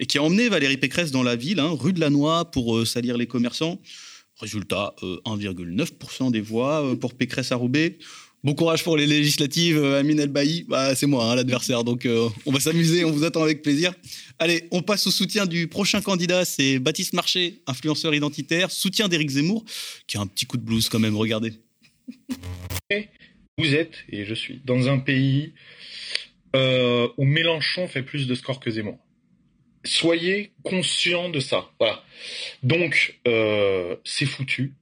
et qui a emmené Valérie Pécresse dans la ville, hein, rue de la Noix, pour salir les commerçants. Résultat, euh, 1,9% des voix pour Pécresse à Roubaix. Bon courage pour les législatives, euh, Amine Elbaï. Bah, c'est moi, hein, l'adversaire, donc euh, on va s'amuser, on vous attend avec plaisir. Allez, on passe au soutien du prochain candidat, c'est Baptiste Marché, influenceur identitaire, soutien d'Éric Zemmour, qui a un petit coup de blues quand même, regardez. Vous êtes, et je suis, dans un pays euh, où Mélenchon fait plus de scores que Zemmour. Soyez conscients de ça. Voilà. Donc, c'est foutu.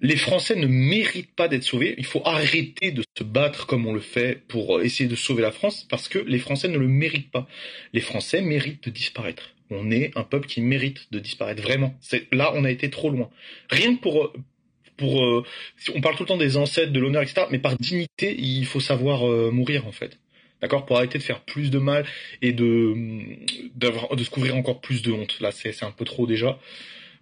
Les Français ne méritent pas d'être sauvés. Il faut arrêter de se battre comme on le fait pour essayer de sauver la France parce que les Français ne le méritent pas. Les Français méritent de disparaître. On est un peuple qui mérite de disparaître. Vraiment. Là, on a été trop loin. Rien que pour, pour, euh, on parle tout le temps des ancêtres, de l'honneur, etc. Mais par dignité, il faut savoir euh, mourir, en fait. D'accord? Pour arrêter de faire plus de mal et de, de se couvrir encore plus de honte. Là, c'est, c'est un peu trop déjà.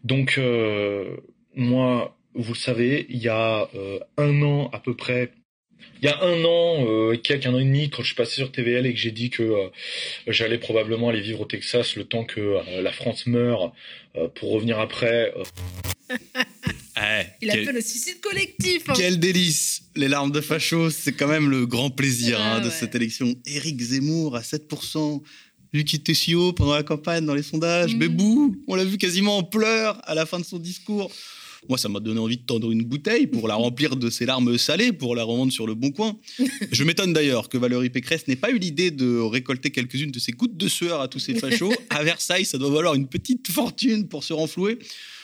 Donc, euh, moi, vous le savez, il y a euh, un an à peu près, il y a un an, euh, quelques un an et demi, quand je suis passé sur TVL et que j'ai dit que euh, j'allais probablement aller vivre au Texas le temps que euh, la France meure euh, pour revenir après. euh, Il appelle le suicide collectif. hein. Quel délice Les larmes de facho, c'est quand même le grand plaisir Ah hein, de ouais. cette élection. Éric Zemmour à 7%, lui qui était si haut pendant la campagne dans les sondages, Mm. Bébou, on l'a vu quasiment en pleurs à la fin de son discours. Moi, ça m'a donné envie de tendre une bouteille pour la remplir de ses larmes salées, pour la revendre sur le bon coin. Je m'étonne d'ailleurs que Valérie Pécresse n'ait pas eu l'idée de récolter quelques-unes de ses gouttes de sueur à tous ces fachos. À Versailles, ça doit valoir une petite fortune pour se renflouer.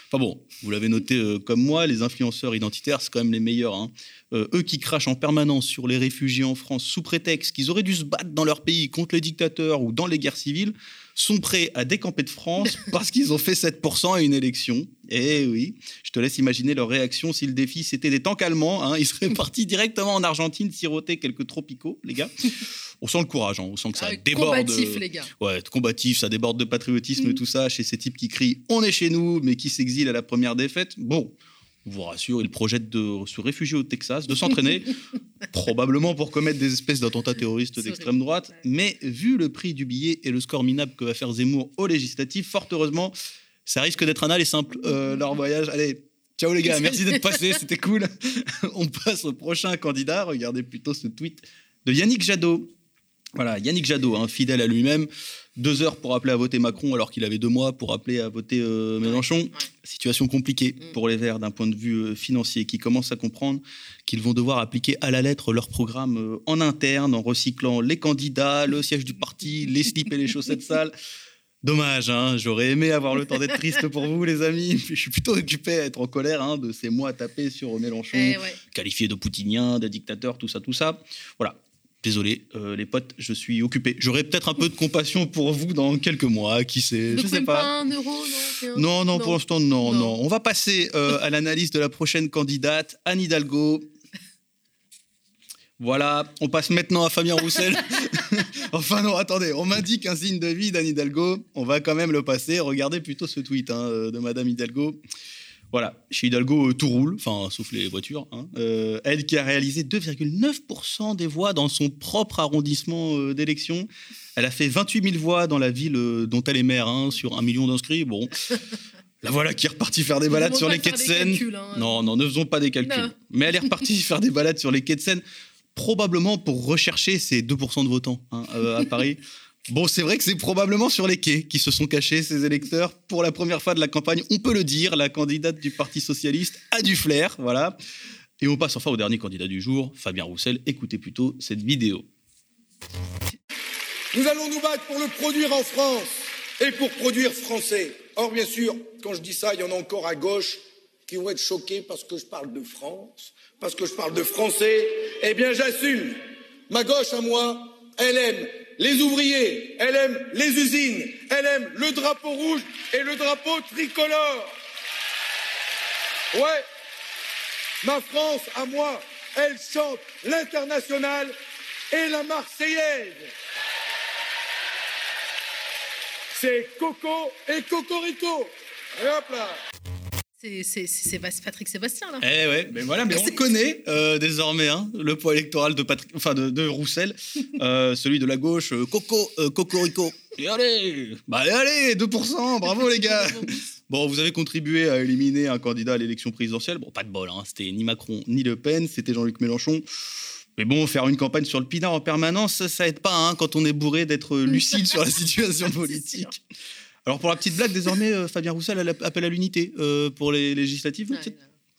Enfin bon, vous l'avez noté euh, comme moi, les influenceurs identitaires, c'est quand même les meilleurs. hein. Euh, eux qui crachent en permanence sur les réfugiés en France sous prétexte qu'ils auraient dû se battre dans leur pays contre les dictateurs ou dans les guerres civiles, sont prêts à décamper de France parce qu'ils ont fait 7% à une élection. Eh oui, je te laisse imaginer leur réaction si le défi c'était des tanks allemands. hein. Ils seraient partis directement en Argentine siroter quelques tropicaux, les gars. On sent le courage, hein. on sent que ça déborde. Ah combatif, les gars. Ouais, combatif, ça déborde de patriotisme, Mm. tout ça, chez ces types qui crient On est chez nous, mais qui s'exilent à la première défaite. Bon, on vous rassure, ils projettent de se réfugier au Texas, de s'entraîner, probablement pour commettre des espèces d'attentats terroristes d'extrême droite. Mais vu le prix du billet et le score minable que va faire Zemmour au législatif, fort heureusement, ça risque d'être un aller simple, euh, leur voyage. Allez, ciao les gars, merci d'être passés, c'était cool. on passe au prochain candidat. Regardez plutôt ce tweet de Yannick Jadot. Voilà, Yannick Jadot, hein, fidèle à lui-même, deux heures pour appeler à voter Macron alors qu'il avait deux mois pour appeler à voter euh, Mélenchon. Situation compliquée pour les Verts d'un point de vue euh, financier qui commencent à comprendre qu'ils vont devoir appliquer à la lettre leur programme euh, en interne en recyclant les candidats, le siège du parti, les slips et les chaussettes sales. Dommage, hein, j'aurais aimé avoir le temps d'être triste pour vous, les amis. Je suis plutôt occupé à être en colère hein, de ces mois tapés sur Mélenchon, Eh ouais. qualifié de poutinien, de dictateur, tout ça, tout ça. Voilà. Désolé, euh, les potes, je suis occupé. J'aurai peut-être un peu de compassion pour vous dans quelques mois, qui sait, je sais pas. pas un euro, non, non, non, pour l'instant, non, non, On va passer euh, à l'analyse de la prochaine candidate, Anne Hidalgo. Voilà, on passe maintenant à Fabien Roussel. enfin non, attendez, on m'indique un signe de vie d'Anne Hidalgo. On va quand même le passer. Regardez plutôt ce tweet hein, de Madame Hidalgo. Voilà, chez Hidalgo, euh, tout roule, enfin, sauf les voitures. Hein. Euh, elle qui a réalisé 2,9% des voix dans son propre arrondissement euh, d'élection. Elle a fait 28 000 voix dans la ville dont elle est maire, hein, sur un million d'inscrits. Bon. La voilà qui est repartie faire des balades sur les quais de Seine. Hein. Non, non, ne faisons pas des calculs. Mais elle est repartie faire des balades sur les quais de Seine, probablement pour rechercher ces 2% de votants à Paris. Bon, c'est vrai que c'est probablement sur les quais qui se sont cachés ces électeurs pour la première fois de la campagne. On peut le dire, la candidate du Parti socialiste a du flair, voilà. Et on passe enfin au dernier candidat du jour, Fabien Roussel. Écoutez plutôt cette vidéo. Nous allons nous battre pour le produire en France et pour produire français. Or, bien sûr, quand je dis ça, il y en a encore à gauche qui vont être choqués parce que je parle de France, parce que je parle de français. Eh bien, j'assume. Ma gauche à moi, elle aime les ouvriers, elle aime les usines, elle aime le drapeau rouge et le drapeau tricolore. Ouais, ma France, à moi, elle chante l'international et la Marseillaise. C'est Coco et Cocorico. Et hop là. C'est Patrick Sébastien, là. Eh ouais, mais voilà, mais on connaît euh, désormais hein, le poids électoral de, Patrick, enfin de, Roussel, euh, celui de la gauche, euh, Coco, Cocorico. Et allez, bah allez, 2%, bravo les gars. Bon, vous avez contribué à éliminer un candidat à l'élection présidentielle. Bon, pas de bol, hein, c'était ni Macron ni Le Pen, c'était Jean-Luc Mélenchon. Mais bon, faire une campagne sur le pinard en permanence, ça aide pas hein, quand on est bourré d'être lucide sur la situation politique. Alors pour la petite blague, désormais, euh, Fabien Roussel appelle à l'unité euh, pour les législatives.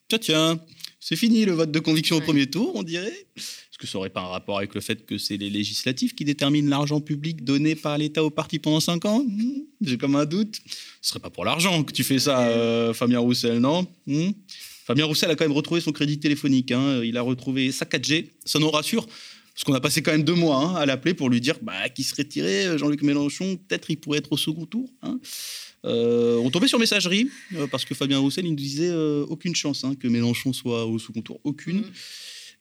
tiens, tiens, c'est fini le vote de conviction au premier tour, on dirait. Est-ce que ça n'aurait pas un rapport avec le fait que c'est les législatives qui déterminent l'argent public donné par l'État aux partis pendant 5 ans? Hmm, J'ai comme un doute. Ce serait pas pour l'argent que tu fais ça, euh, Fabien Roussel, non? Hmm Fabien Roussel a quand même retrouvé son crédit téléphonique. Hein. Il a retrouvé sa 4G. Ça nous rassure. Parce qu'on a passé quand même deux mois hein, à l'appeler pour lui dire bah, qu'il serait tiré, euh, Jean-Luc Mélenchon, peut-être il pourrait être au second tour. Hein. Euh, on tombait sur messagerie, euh, parce que Fabien Roussel, il nous disait aucune chance hein, que Mélenchon soit au second tour, aucune. Mm.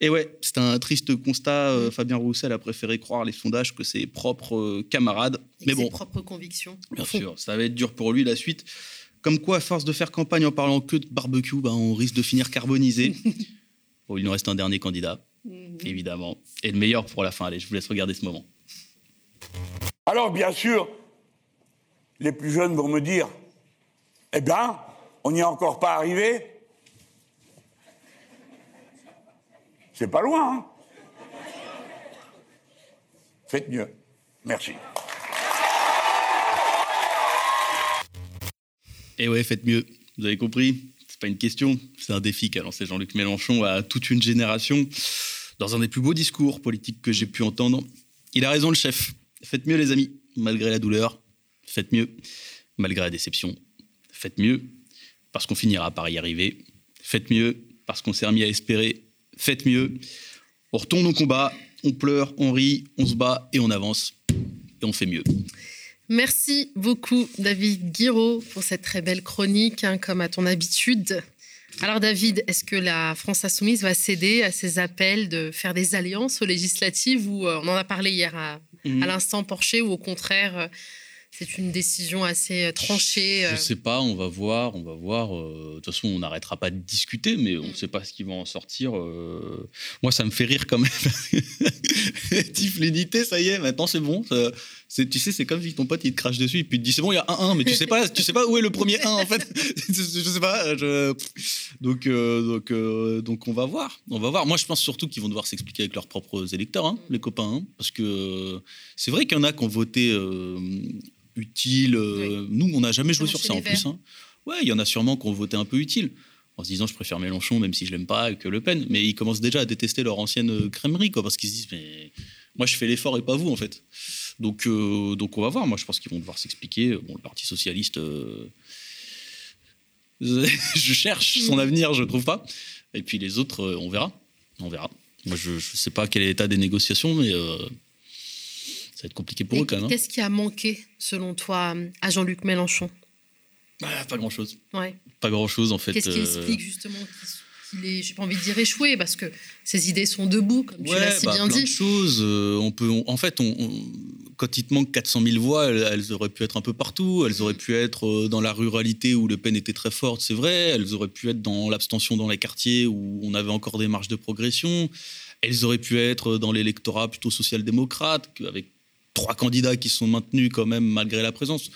Et ouais, c'est un triste constat. Fabien Roussel a préféré croire les sondages que ses propres camarades. Mais bon, ses propres convictions. Bien sûr, ça va être dur pour lui la suite. Comme quoi, à force de faire campagne en parlant que de barbecue, bah, on risque de finir carbonisé. bon, il nous reste un dernier candidat. Mhm. évidemment. Et le meilleur pour la fin. Allez, je vous laisse regarder ce moment. Alors, bien sûr, les plus jeunes vont me dire Eh bien, on n'y est encore pas arrivé. C'est pas loin, hein Faites mieux. Merci. Et eh ouais, faites mieux. Vous avez compris? C'est pas une question, c'est un défi qu'a lancé Jean-Luc Mélenchon à toute une génération dans un des plus beaux discours politiques que j'ai pu entendre. Il a raison, le chef. Faites mieux, les amis, malgré la douleur. Faites mieux, malgré la déception. Faites mieux, parce qu'on finira par y arriver. Faites mieux, parce qu'on s'est remis à espérer. Faites mieux. On retourne au combat, on pleure, on rit, on se bat et on avance. Et on fait mieux. Merci beaucoup, David Guiraud, pour cette très belle chronique, hein, comme à ton habitude. Alors David, est-ce que la France insoumise va céder à ces appels de faire des alliances aux législatives ou euh, on en a parlé hier à, mmh. l'instant Porcher ou au contraire euh, c'est une décision assez euh, tranchée. Je ne sais pas, on va voir, on va voir. De toute façon, on n'arrêtera pas de discuter, mais on ne mmh. sait pas ce qui va en sortir. Moi, ça me fait rire quand même. Tif l'unité, ça y est, maintenant c'est bon tu sais, c'est comme si ton pote il te crache dessus et puis il te dit c'est bon, il y a un 1, mais tu sais pas, tu sais pas où est le premier 1 en fait. je sais pas. Donc, euh, donc, euh, donc on va voir. On va voir. Moi, je pense surtout qu'ils vont devoir s'expliquer avec leurs propres électeurs, hein, les copains, hein, parce que c'est vrai qu'il y en a qui ont voté euh, utile. Nous, on n'a jamais joué sur ça en plus. Hein. Ouais, il y en a sûrement qui ont voté un peu utile en se disant je préfère Mélenchon même si je l'aime pas que Le Pen mais ils commencent déjà à détester leur ancienne crèmerie quoi parce qu'ils se disent mais moi je fais l'effort et pas vous en fait donc, euh, donc on va voir. Moi, je pense qu'ils vont devoir s'expliquer. Bon, le Parti socialiste, euh, je cherche son avenir, je ne trouve pas. Et puis les autres, euh, on verra. On verra. Moi, je ne sais pas quel est l'état des négociations, mais ça va être compliqué pour eux quand même. hein. Qu'est-ce qui a manqué, selon toi, à Jean-Luc Mélenchon? Bah, pas grand-chose. ouais. Pas grand-chose, en fait. Qu'est-ce qui explique justement qu'il est, j'ai pas envie de dire échoué, parce que ses idées sont debout, comme tu Ouais, l'as si bah, bien plein dit. de choses. euh, on peut, on- en fait, on, on- quand il te manque 400 000 voix, elles, elles auraient pu être un peu partout. Elles auraient pu être euh, dans la ruralité où Le Pen était très forte, c'est vrai. Elles auraient pu être dans l'abstention dans les quartiers où on avait encore des marges de progression. Elles auraient pu être dans l'électorat plutôt social-démocrate, avec trois candidats qui sont maintenus quand même malgré la présence.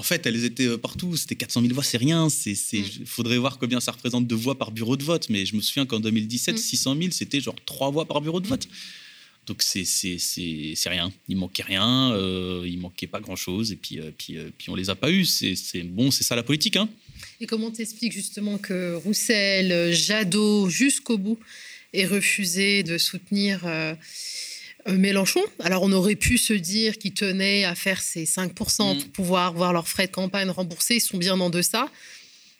En fait, elles étaient euh, partout. C'était 400 000 voix, c'est rien. Il faudrait voir combien ça représente de voix par bureau de vote. Mais je me souviens qu'en 2017, 600 000, c'était genre trois voix par bureau de vote. Donc c'est rien. Il manquait rien. euh, il manquait pas grand-chose. Et puis, euh, puis, euh, puis on les a pas eus. C'est bon, c'est ça la politique. Hein. Et comment t'expliques justement que Roussel, Jadot, jusqu'au bout, aient refusé de soutenir Mélenchon Alors on aurait pu se dire qu'ils tenaient à faire ces 5% pour pouvoir voir leurs frais de campagne remboursés. Ils sont bien en deçà.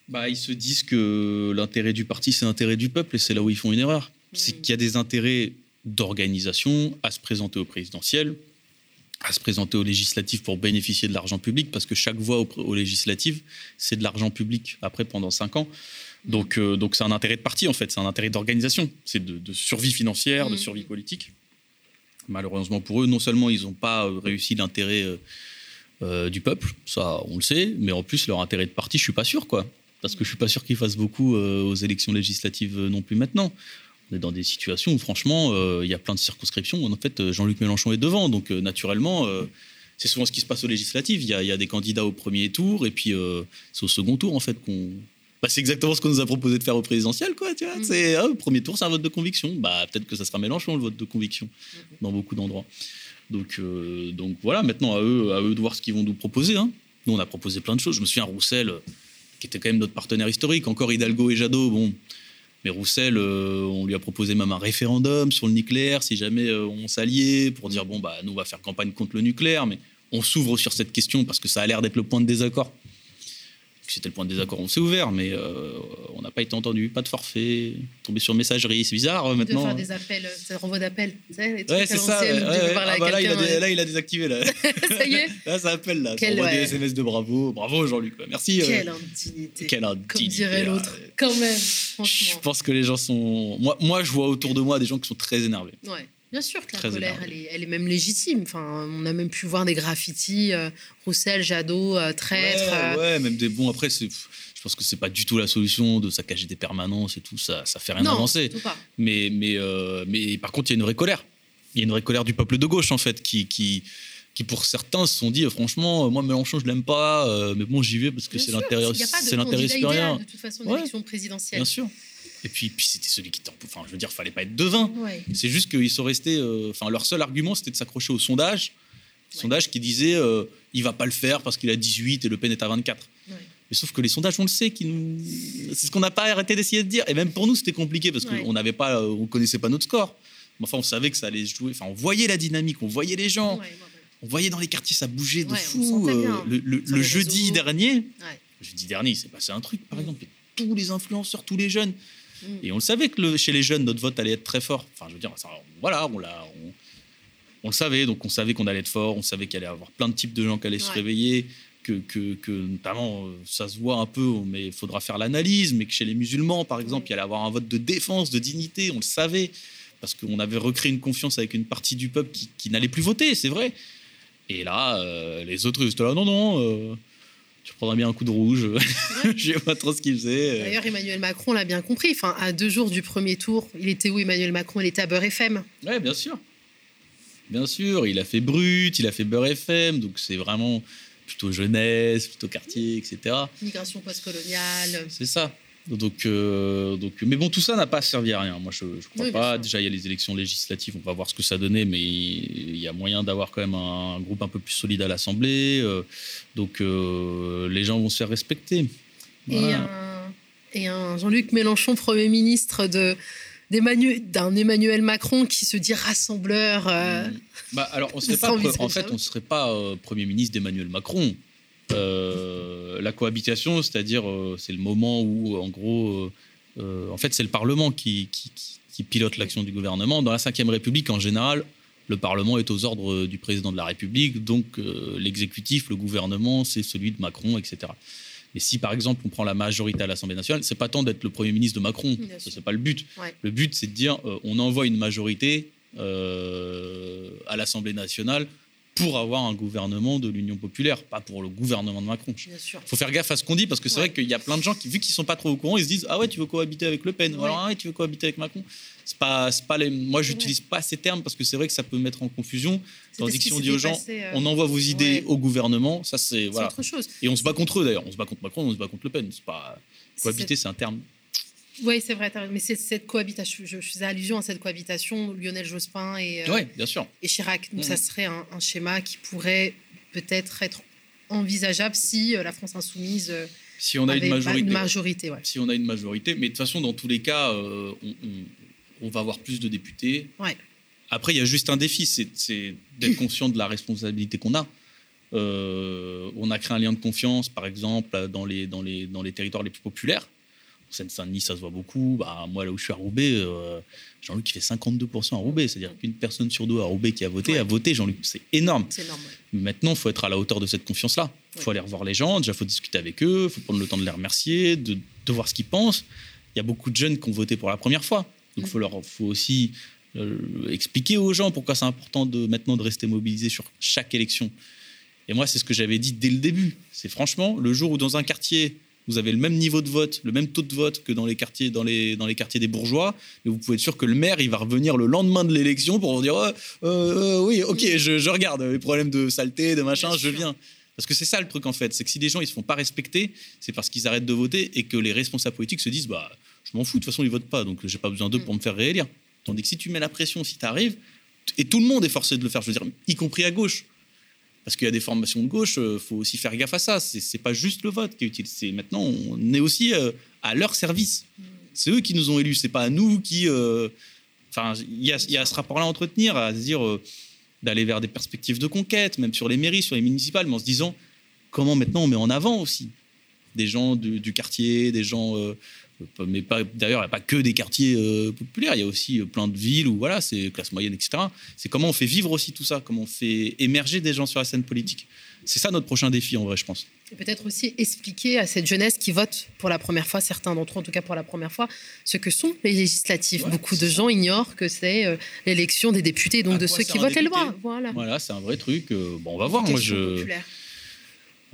Bah, ils se disent que l'intérêt du parti, c'est l'intérêt du peuple, et c'est là où ils font une erreur. C'est qu'il y a des intérêts d'organisation à se présenter au présidentiel, à se présenter aux législatives pour bénéficier de l'argent public, parce que chaque voix aux, aux législatives, c'est de l'argent public, après, pendant cinq ans. Donc, euh, donc c'est un intérêt de parti, en fait, c'est un intérêt d'organisation, c'est de, de survie financière, de survie politique. Malheureusement pour eux, non seulement ils n'ont pas euh, réussi l'intérêt euh, euh, du peuple, ça on le sait, mais en plus leur intérêt de parti, je suis pas sûr quoi, parce que je suis pas sûr qu'ils fassent beaucoup aux élections législatives non plus maintenant. On est dans des situations où franchement, il y a plein de circonscriptions. où, En fait, Jean-Luc Mélenchon est devant, donc naturellement, c'est souvent ce qui se passe aux législatives. Il y, a- des candidats au premier tour, et puis c'est au second tour en fait qu'on. Bah, c'est exactement ce qu'on nous a proposé de faire au présidentiel, quoi. Tu vois, c'est ah, le premier tour, c'est un vote de conviction. Bah peut-être que ça sera Mélenchon le vote de conviction dans beaucoup d'endroits. Donc, euh, donc voilà, maintenant à eux, à eux de voir ce qu'ils vont nous proposer. hein. Nous, on a proposé plein de choses. Je me souviens, Roussel, euh, qui était quand même notre partenaire historique, encore Hidalgo et Jadot, bon. Mais Roussel, euh, on lui a proposé même un référendum sur le nucléaire, si jamais euh, on s'alliait, pour dire, bon, bah, nous, on va faire campagne contre le nucléaire, mais on s'ouvre sur cette question parce que ça a l'air d'être le point de désaccord. C'était le point de désaccord, on s'est ouvert, mais euh, on n'a pas été entendu, pas de forfait, tombé sur messagerie, c'est bizarre euh, De maintenant. faire des appels, euh, c'est renvoi d'appels. tu sais, les trucs Ouais, c'est ça. ouais, ouais. Ah bah là, il a là, il désactivé. Là, Ça y est là ça appelle. Là. Quel- envoie des ouais. SMS de bravo. Bravo, Jean-Luc. ouais. Merci. euh, Quelle indignité. Quelle Comme indignité, dirait là. l'autre. Quand même, Je franchement. pense que les gens sont. Moi, moi, je vois autour de moi des gens qui sont très énervés. Ouais. Bien sûr que la Très colère, elle est, elle est même légitime. Enfin, on a même pu voir des graffitis, euh, Roussel, Jadot, euh, traître. Ouais, euh, ouais, même des bons. Après, c'est- je pense que c'est pas du tout la solution de saccager des permanences et tout. Ça, ça fait rien Non, avancer. pas. Mais, mais, mais par contre, il y a une vraie colère. Il y a une vraie colère du peuple de gauche, en fait, qui, qui, qui pour certains se sont dit, franchement, moi, Mélenchon, je l'aime pas, euh, mais bon, j'y vais parce que c'est l'intérêt c'est l'intérêt supérieur. de toute façon, Ouais. présidentielle. Bien sûr. Et puis, puis c'était celui qui. Enfin, je veux dire, fallait pas être devin. Ouais. C'est juste qu'ils sont restés. euh, Enfin, leur seul argument, c'était de s'accrocher au sondage. Sondage qui disait euh, il va pas le faire parce qu'il a 18 et Le Pen est à 24. Ouais. Mais sauf que les sondages, on le sait, qui nous... c'est ce qu'on n'a pas arrêté d'essayer de dire. Et même pour nous, c'était compliqué parce Ouais. qu'on n'avait pas, euh, on connaissait pas notre score. Mais enfin, on savait que ça allait se jouer. Enfin, on voyait la dynamique, on voyait les gens, on voyait dans les quartiers ça bougeait de Ouais, fou. sentait Euh, le le- le jeudi dernier, Ouais. le jeudi dernier, il s'est passé un truc, par exemple. Tous les influenceurs, tous les jeunes. Mm. Et on le savait que le- chez les jeunes, notre vote allait être très fort. Enfin, je veux dire, ça, voilà, on l'a. On, on le savait, donc on savait qu'on allait être fort, on savait qu'il allait y avoir plein de types de gens qui allaient se réveiller, que, que, que notamment, euh, ça se voit un peu, mais il faudra faire l'analyse, mais que chez les musulmans, par exemple, il allait y avoir un vote de défense, de dignité, on le savait, parce qu'on avait recréé une confiance avec une partie du peuple qui, qui n'allait plus voter, c'est vrai. Et là, euh, les autres, ils étaient là, non, non, euh, tu prendras bien un coup de rouge, je sais pas trop ce qu'ils faisaient. euh. D'ailleurs, Emmanuel Macron l'a bien compris. Enfin, à deux jours du premier tour, il était où Emmanuel Macron? Il était à Beurre FM. Ouais, bien sûr. Bien sûr, il a fait Brut, il a fait Beurre FM, donc c'est vraiment plutôt jeunesse, plutôt quartier, etc. Migration postcoloniale. C'est ça. Donc, euh, donc, mais bon, tout ça n'a pas servi à rien. Moi, je, je crois Oui, pas. Déjà, il y a les élections législatives, on va voir ce que ça donnait, mais il y a moyen d'avoir quand même un, groupe un peu plus solide à l'Assemblée. euh, donc, euh, les gens vont se faire respecter. Et Voilà. un, et un Jean-Luc Mélenchon, Premier ministre de d'un Emmanuel Macron qui se dit rassembleur. euh, Bah, alors, on serait pas, en fait, on ne serait pas Premier ministre d'Emmanuel Macron. Euh, la cohabitation, c'est-à-dire, euh, c'est le moment où, en gros, euh, en fait, c'est le Parlement qui, pilote l'action du gouvernement. Dans la Ve République, en général, le Parlement est aux ordres du président de la République, donc euh, l'exécutif, le gouvernement, c'est celui de Macron, etc. Et si par exemple on prend la majorité à l'Assemblée nationale, c'est pas tant d'être le premier ministre de Macron, ce n'est pas le but. Ouais. Le but c'est de dire euh, on envoie une majorité euh, à l'Assemblée nationale pour avoir un gouvernement de l'Union populaire, pas pour le gouvernement de Macron. Sûr. faut faire gaffe à ce qu'on dit parce que c'est vrai qu'il y a plein de gens qui, vu qu'ils sont pas trop au courant, ils se disent ah ouais tu veux cohabiter avec Le Pen, ou alors ah ouais tu veux cohabiter avec Macron. C'est pas, pas les. Moi j'utilise pas ces termes parce que c'est vrai que ça peut mettre en confusion. Tandis que si on dit aux gens passé, euh, on envoie vos idées ouais. au gouvernement, ça c'est voilà. autre chose. Et on se bat contre eux d'ailleurs. On se bat contre Macron, on se bat contre Le Pen. C'est pas cohabiter, c'est un terme. Oui, c'est vrai, mais c'est cette cohabitation, je, je faisais allusion à cette cohabitation, Lionel Jospin et, euh, Ouais, bien sûr. et Chirac. Donc ça serait un, un schéma qui pourrait peut-être être envisageable si euh, la France insoumise euh, Si on a avait une majorité. une majorité, ouais. Si on a une majorité, mais de toute façon dans tous les cas, euh, on, on- on va avoir plus de députés. Ouais. Après, il y a juste un défi, c'est d'être conscient de la responsabilité qu'on a. Euh, on a créé un lien de confiance, par exemple, dans les, dans les, dans les territoires les plus populaires. En Seine-Saint-Denis, ça se voit beaucoup. Bah, moi, là où je suis à Roubaix, euh, Jean-Luc qui fait 52% à Roubaix. C'est-à-dire qu'une personne sur deux à Roubaix qui a voté, a voté, Jean-Luc. C'est énorme. C'est énorme. ouais. Maintenant, il faut être à la hauteur de cette confiance-là. Il faut aller revoir les gens, déjà, il faut discuter avec eux, il faut prendre le temps de les remercier, de, de voir ce qu'ils pensent. Il y a beaucoup de jeunes qui ont voté pour la première fois. Donc, il faut, leur, faut aussi euh, expliquer aux gens pourquoi c'est important de, maintenant de rester mobilisé sur chaque élection. Et moi, c'est ce que j'avais dit dès le début. C'est franchement, le jour où dans un quartier, vous avez le même niveau de vote, le même taux de vote que dans les quartiers, dans les, dans les quartiers des bourgeois, mais vous pouvez être sûr que le maire, il va revenir le lendemain de l'élection pour vous dire Ouais, euh, euh, oui, ok, je, je regarde les problèmes de saleté, de machin, je viens. Parce que c'est ça le truc en fait, c'est que si les gens ils se font pas respecter, c'est parce qu'ils arrêtent de voter et que les responsables politiques se disent bah je m'en fous, de toute façon ils votent pas, donc j'ai pas besoin d'eux pour me faire réélire. Tandis que si tu mets la pression, si tu arrives, et tout le monde est forcé de le faire, je veux dire, y compris à gauche. Parce qu'il y a des formations de gauche, il faut aussi faire gaffe à ça. C'est c'est pas juste le vote qui est utile. C'est maintenant, on est aussi euh, à leur service. C'est eux qui nous ont élus. C'est pas à nous qui. euh, Enfin, il y a, y a ce rapport-là à entretenir, à se dire euh, d'aller vers des perspectives de conquête, même sur les mairies, sur les municipales, mais en se disant comment maintenant on met en avant aussi des gens du, quartier, des gens. euh, mais pas d'ailleurs, il n'y a pas que des quartiers euh, populaires, il y a aussi euh, plein de villes où voilà, c'est classe moyenne, etc. C'est comment on fait vivre aussi tout ça, comment on fait émerger des gens sur la scène politique. C'est ça notre prochain défi en vrai, je pense. Et peut-être aussi expliquer à cette jeunesse qui vote pour la première fois, certains d'entre eux en tout cas pour la première fois, ce que sont les législatives. Beaucoup de gens ignorent que c'est euh, l'élection des députés, donc de ceux qui votent les lois. Voilà. Voilà, c'est un vrai truc. euh, bon, on va voir. Moi, Question je. populaire.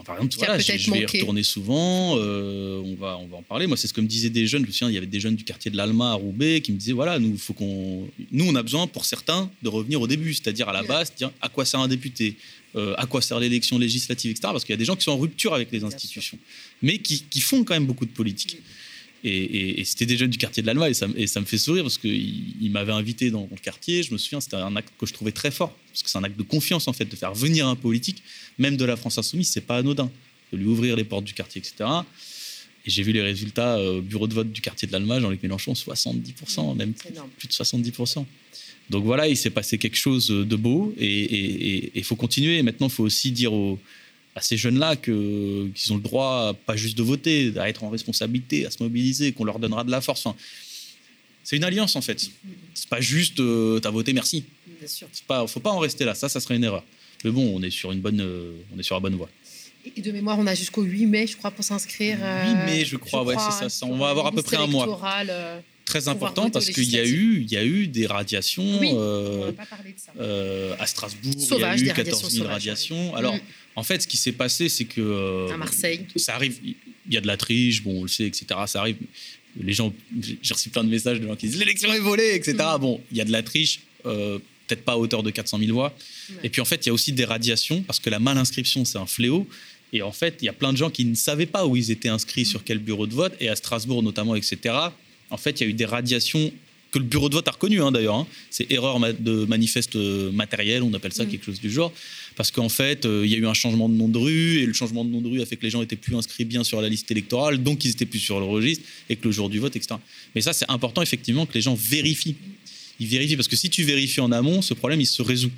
Par exemple, voilà, je, vais y retourner souvent. euh, on, va, on va en parler. Moi, c'est ce que me disaient des jeunes. Je me souviens, il y avait des jeunes du quartier de l'Alma à Roubaix qui me disaient voilà, nous, faut qu'on, nous, on a besoin pour certains de revenir au début, c'est-à-dire à la base, dire à quoi sert un député, euh, à quoi sert l'élection législative, etc. Parce qu'il y a des gens qui sont en rupture avec les institutions, mais qui, qui font quand même beaucoup de politique. Et, et- et c'était des jeunes du quartier de l'Alma et ça, me- et ça me fait sourire parce qu'ils ils m'avaient invité dans le quartier. Je me souviens, c'était un acte que je trouvais très fort parce que c'est un acte de confiance en fait, de faire venir un politique, même de la France insoumise, c'est pas anodin, de lui ouvrir les portes du quartier, etc. Et j'ai vu les résultats euh, au bureau de vote du quartier de l'Alma, Jean-Luc Mélenchon, 70%, même plus, plus de 70%. Donc voilà, il s'est passé quelque chose de beau et il faut continuer. Et maintenant, il faut aussi dire aux, à ces jeunes-là qu'ils ont le droit, pas juste de voter, à être en responsabilité, à se mobiliser, qu'on leur donnera de la force. Enfin, c'est une alliance en fait. C'est pas juste euh, t'as voté, merci. Bien sûr. Pas, faut pas en rester là. Ça, ça serait une erreur. Mais bon, on est sur une bonne, euh, on est sur la bonne voie. Et de mémoire, on a jusqu'au 8 mai, je crois, pour s'inscrire. 8 mai, je crois, ouais, c'est ça, ça. On va avoir à peu près un mois. Très important parce qu'il y a eu, il y a eu des radiations. Oui, euh, on n'a pas parlé de ça. euh, à Strasbourg, il y a eu radiations 14 000 sauvages, radiations. ouais. Alors, Mm. en fait, ce qui s'est passé, c'est que. euh, À Marseille. Ça arrive, il y a de la triche, bon, on le sait, etc. Ça arrive. Les gens, j'ai reçu plein de messages de gens qui disent l'élection est volée, etc. Mm. Bon, il y a de la triche, euh, peut-être pas à hauteur de 400 000 voix. Et puis, en fait, il y a aussi des radiations, parce que la mal-inscription, c'est un fléau. Et en fait, il y a plein de gens qui ne savaient pas où ils étaient inscrits, sur quel bureau de vote, et à Strasbourg notamment, etc. En fait, il y a eu des radiations que le bureau de vote a reconnu hein, d'ailleurs. hein. C'est erreur de manifeste euh, matériel, on appelle ça Mm. quelque chose du genre. Parce qu'en fait, euh, il y a eu un changement de nom de rue, et le changement de nom de rue a fait que les gens étaient plus inscrits bien sur la liste électorale, donc ils étaient plus sur le registre, et que le jour du vote, etc. Mais ça, c'est important effectivement que les gens vérifient. Ils vérifient, parce que si tu vérifies en amont, ce problème, il se résout.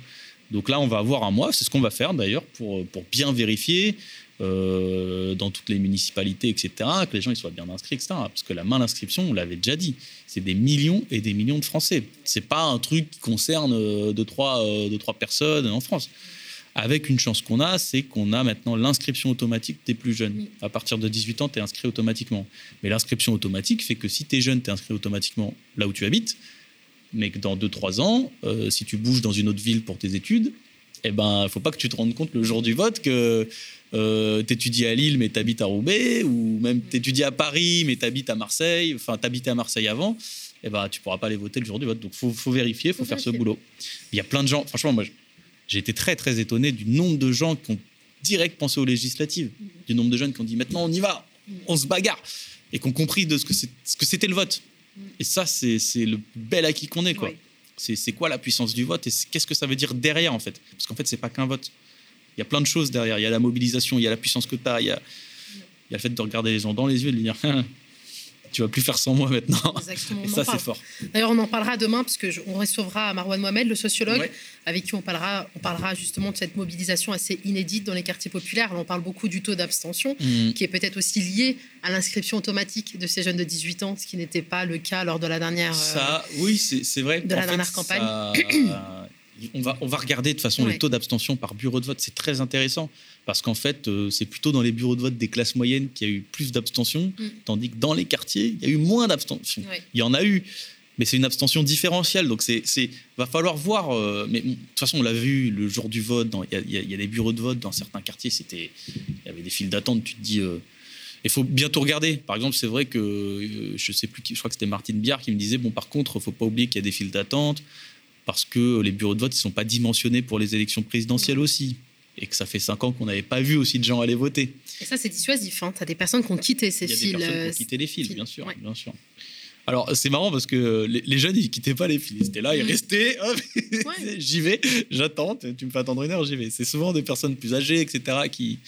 Donc là, on va avoir un mois, c'est ce qu'on va faire d'ailleurs, pour, pour bien vérifier. Euh, dans toutes les municipalités, etc., que les gens ils soient bien inscrits, etc. Parce que la main d'inscription, on l'avait déjà dit, c'est des millions et des millions de Français. C'est pas un truc qui concerne euh, deux, trois, euh, deux, trois personnes en France. Avec une chance qu'on a, c'est qu'on a maintenant l'inscription automatique des plus jeunes. À partir de 18 ans, tu es inscrit automatiquement. Mais l'inscription automatique fait que si tu es jeune, tu es inscrit automatiquement là où tu habites. Mais que dans 2-3 ans, euh, si tu bouges dans une autre ville pour tes études, eh ben, faut pas que tu te rendes compte le jour du vote que euh, tu étudies à Lille mais tu habites à Roubaix, ou même tu étudies à Paris mais tu habites à Marseille, enfin tu habitais à Marseille avant, eh ben, tu pourras pas aller voter le jour du vote. Donc faut, faut vérifier, faut, faire ce boulot. Il y a plein de gens, franchement, moi j'ai été très très étonné du nombre de gens qui ont direct pensé aux législatives, du nombre de jeunes qui ont dit maintenant on y va, on se bagarre, et qui ont compris de ce que c'était le vote. Et ça, c'est le bel acquis qu'on est. quoi. C'est quoi la puissance du vote et qu'est-ce que ça veut dire derrière en fait? Parce qu'en fait, c'est pas qu'un vote. Il y a plein de choses derrière. Il y a la mobilisation, il y a la puissance que tu as, il y a, il y a le fait de regarder les gens dans les yeux et de dire tu vas plus faire sans moi maintenant. Exactement, Et ça, c'est fort. D'ailleurs, on en parlera demain, puisque je- on recevra Marwan Mohamed, le sociologue, Ouais. avec qui on parlera, on parlera justement de cette mobilisation assez inédite dans les quartiers populaires. Là, on parle beaucoup du taux d'abstention, Mhm. qui est peut-être aussi lié à l'inscription automatique de ces jeunes de 18 ans, ce qui n'était pas le cas lors de la dernière. euh, Ça, oui, c'est vrai. de la fait, dernière campagne. ça- on, va, on va regarder de toute façon Ouais. les taux d'abstention par bureau de vote. C'est très intéressant parce qu'en fait, euh, c'est plutôt dans les bureaux de vote des classes moyennes qu'il y a eu plus d'abstention, Mm. tandis que dans les quartiers, il y a eu moins d'abstention. Ouais. Il y en a eu, mais c'est une abstention différentielle. Donc, c'est, va falloir voir. euh, mais de toute façon, on l'a vu le jour du vote. Il y, a- y y des bureaux de vote dans certains quartiers. C'était, il y avait des files d'attente. Tu te dis. euh, il faut bientôt regarder. Par exemple, c'est vrai que je sais plus qui, je crois que c'était Martine Biard qui me disait bon, par contre, faut pas oublier qu'il y a des files d'attente parce que les bureaux de vote ils sont pas dimensionnés pour les élections présidentielles aussi, et que ça fait cinq ans qu'on n'avait pas vu aussi de gens aller voter. Et ça, c'est dissuasif. Hein. Tu as des personnes qui ont quitté ces Il y a fils. des personnes qui euh, ont quitté les fils, fils. bien sûr, Ouais. bien sûr. Alors c'est marrant parce que les, les jeunes ils quittaient pas les fils, ils étaient là, ils Mm. restaient. j'y vais, j'attends. Tu me fais attendre une heure, j'y vais. C'est souvent des personnes plus âgées, etc. Qui,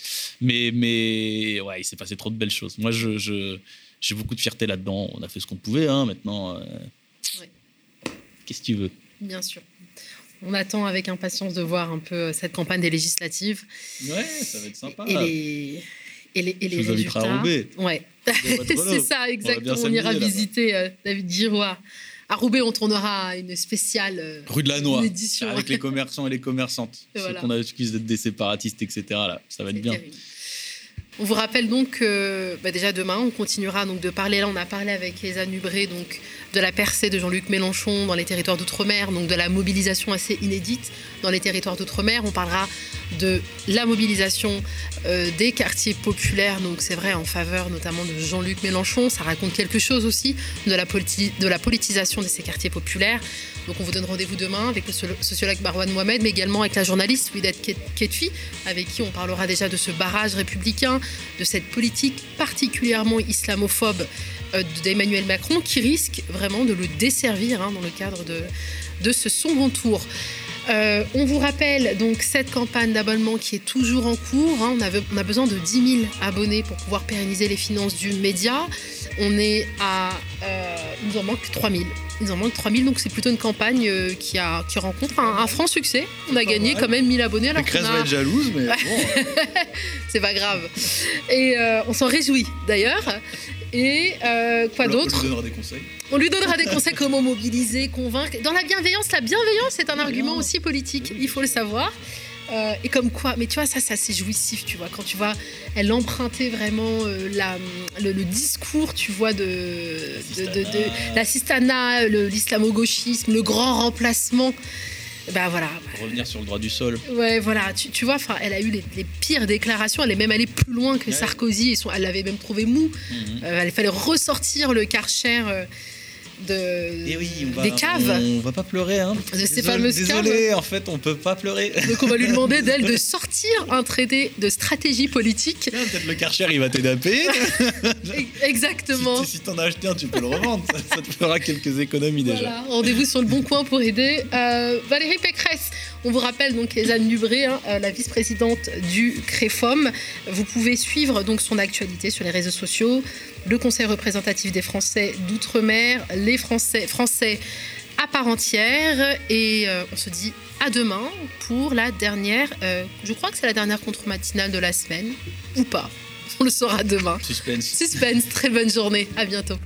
mais mais ouais, il s'est passé trop de belles choses. Moi je je- j'ai beaucoup de fierté là-dedans. On a fait ce qu'on pouvait. Hein, maintenant, euh, qu'est-ce que tu veux? Bien sûr. On attend avec impatience de voir un peu euh, cette campagne des législatives. Ouais, ça va être sympa. Et les, et les, et les résultats. Roubaix. Ouais. C'est ça, exactement. On, ira visiter euh, David Giroir. À Roubaix, on tournera une spéciale euh, Rue de la Noix, avec les commerçants et les commerçantes. Et Ceux voilà. qu'on accuse d'être des séparatistes, etc. Là, ça va être bien. terrible. On vous rappelle donc que bah, déjà demain, on continuera donc de parler. Là, on a parlé avec Nubré donc de la percée de Jean-Luc Mélenchon dans les territoires d'outre-mer, donc de la mobilisation assez inédite dans les territoires d'outre-mer. On parlera de la mobilisation euh, des quartiers populaires, donc c'est vrai en faveur notamment de Jean-Luc Mélenchon. Ça raconte quelque chose aussi de la, politisation de ces quartiers populaires. Donc on vous donne rendez-vous demain avec le sociologue Marwan Mohamed, mais également avec la journaliste Ket- Ketfi, avec qui on parlera déjà de ce barrage républicain, de cette politique particulièrement islamophobe d'Emmanuel Macron, qui risque vraiment de le desservir hein, dans le cadre de, de ce second tour. Euh, on vous rappelle donc cette campagne d'abonnement qui est toujours en cours. hein. On, a besoin de 10 000 abonnés pour pouvoir pérenniser les finances du média. On est à. euh, il nous en manque 3 000. Il nous en manque 3 000, donc c'est plutôt une campagne euh, qui, a, qui rencontre un, un franc succès. On a gagné quand même 1000 abonnés. Alors qu'on a- va être jalouse, mais bon. c'est pas grave. Et euh, on s'en réjouit d'ailleurs. Et euh, quoi On lui d'autre donnera des conseils. on lui donnera des conseils comment mobiliser, convaincre. Dans la bienveillance, la bienveillance est un argument aussi politique, il faut le savoir. Euh, et comme quoi, mais tu vois, ça, c'est assez jouissif, tu vois, quand tu vois, elle empruntait vraiment euh, la, le, le discours, tu vois, de, de, de, de- l'assistanat, le- l'islamo-gauchisme, le grand remplacement. Voilà, Pour revenir sur le droit du sol. Ouais, voilà, tu, tu vois, elle a eu les, les pires déclarations. Elle est même allée plus loin que Sarkozy. Et son, elle l'avait même trouvé mou. Euh, il fallait ressortir le karcher euh, de, Et oui, on va, des caves. On va pas pleurer, hein. De ces Désolé- fameuses Désolé, caves. en fait, on peut pas pleurer. Donc on va lui demander d'elle de sortir un traité de stratégie politique. Peut-être le Karcher, il va t'aider à payer. Exactement. si si t'en as acheté un, tu peux le revendre. Ça, ça te fera quelques économies déjà. Rendez-vous sur le bon coin pour aider. Euh, Valérie Pécresse, on vous rappelle donc Anne Dubré, hein, euh, la vice-présidente du CREFOM. Vous pouvez suivre donc son actualité sur les réseaux sociaux, le Conseil représentatif des Français d'outre-mer, les Français, Français à part entière. Et euh, on se dit à demain pour la dernière, euh, je crois que c'est la dernière contre-matinale de la semaine, ou pas. On le saura demain. Suspense. Suspense, très bonne journée, à bientôt.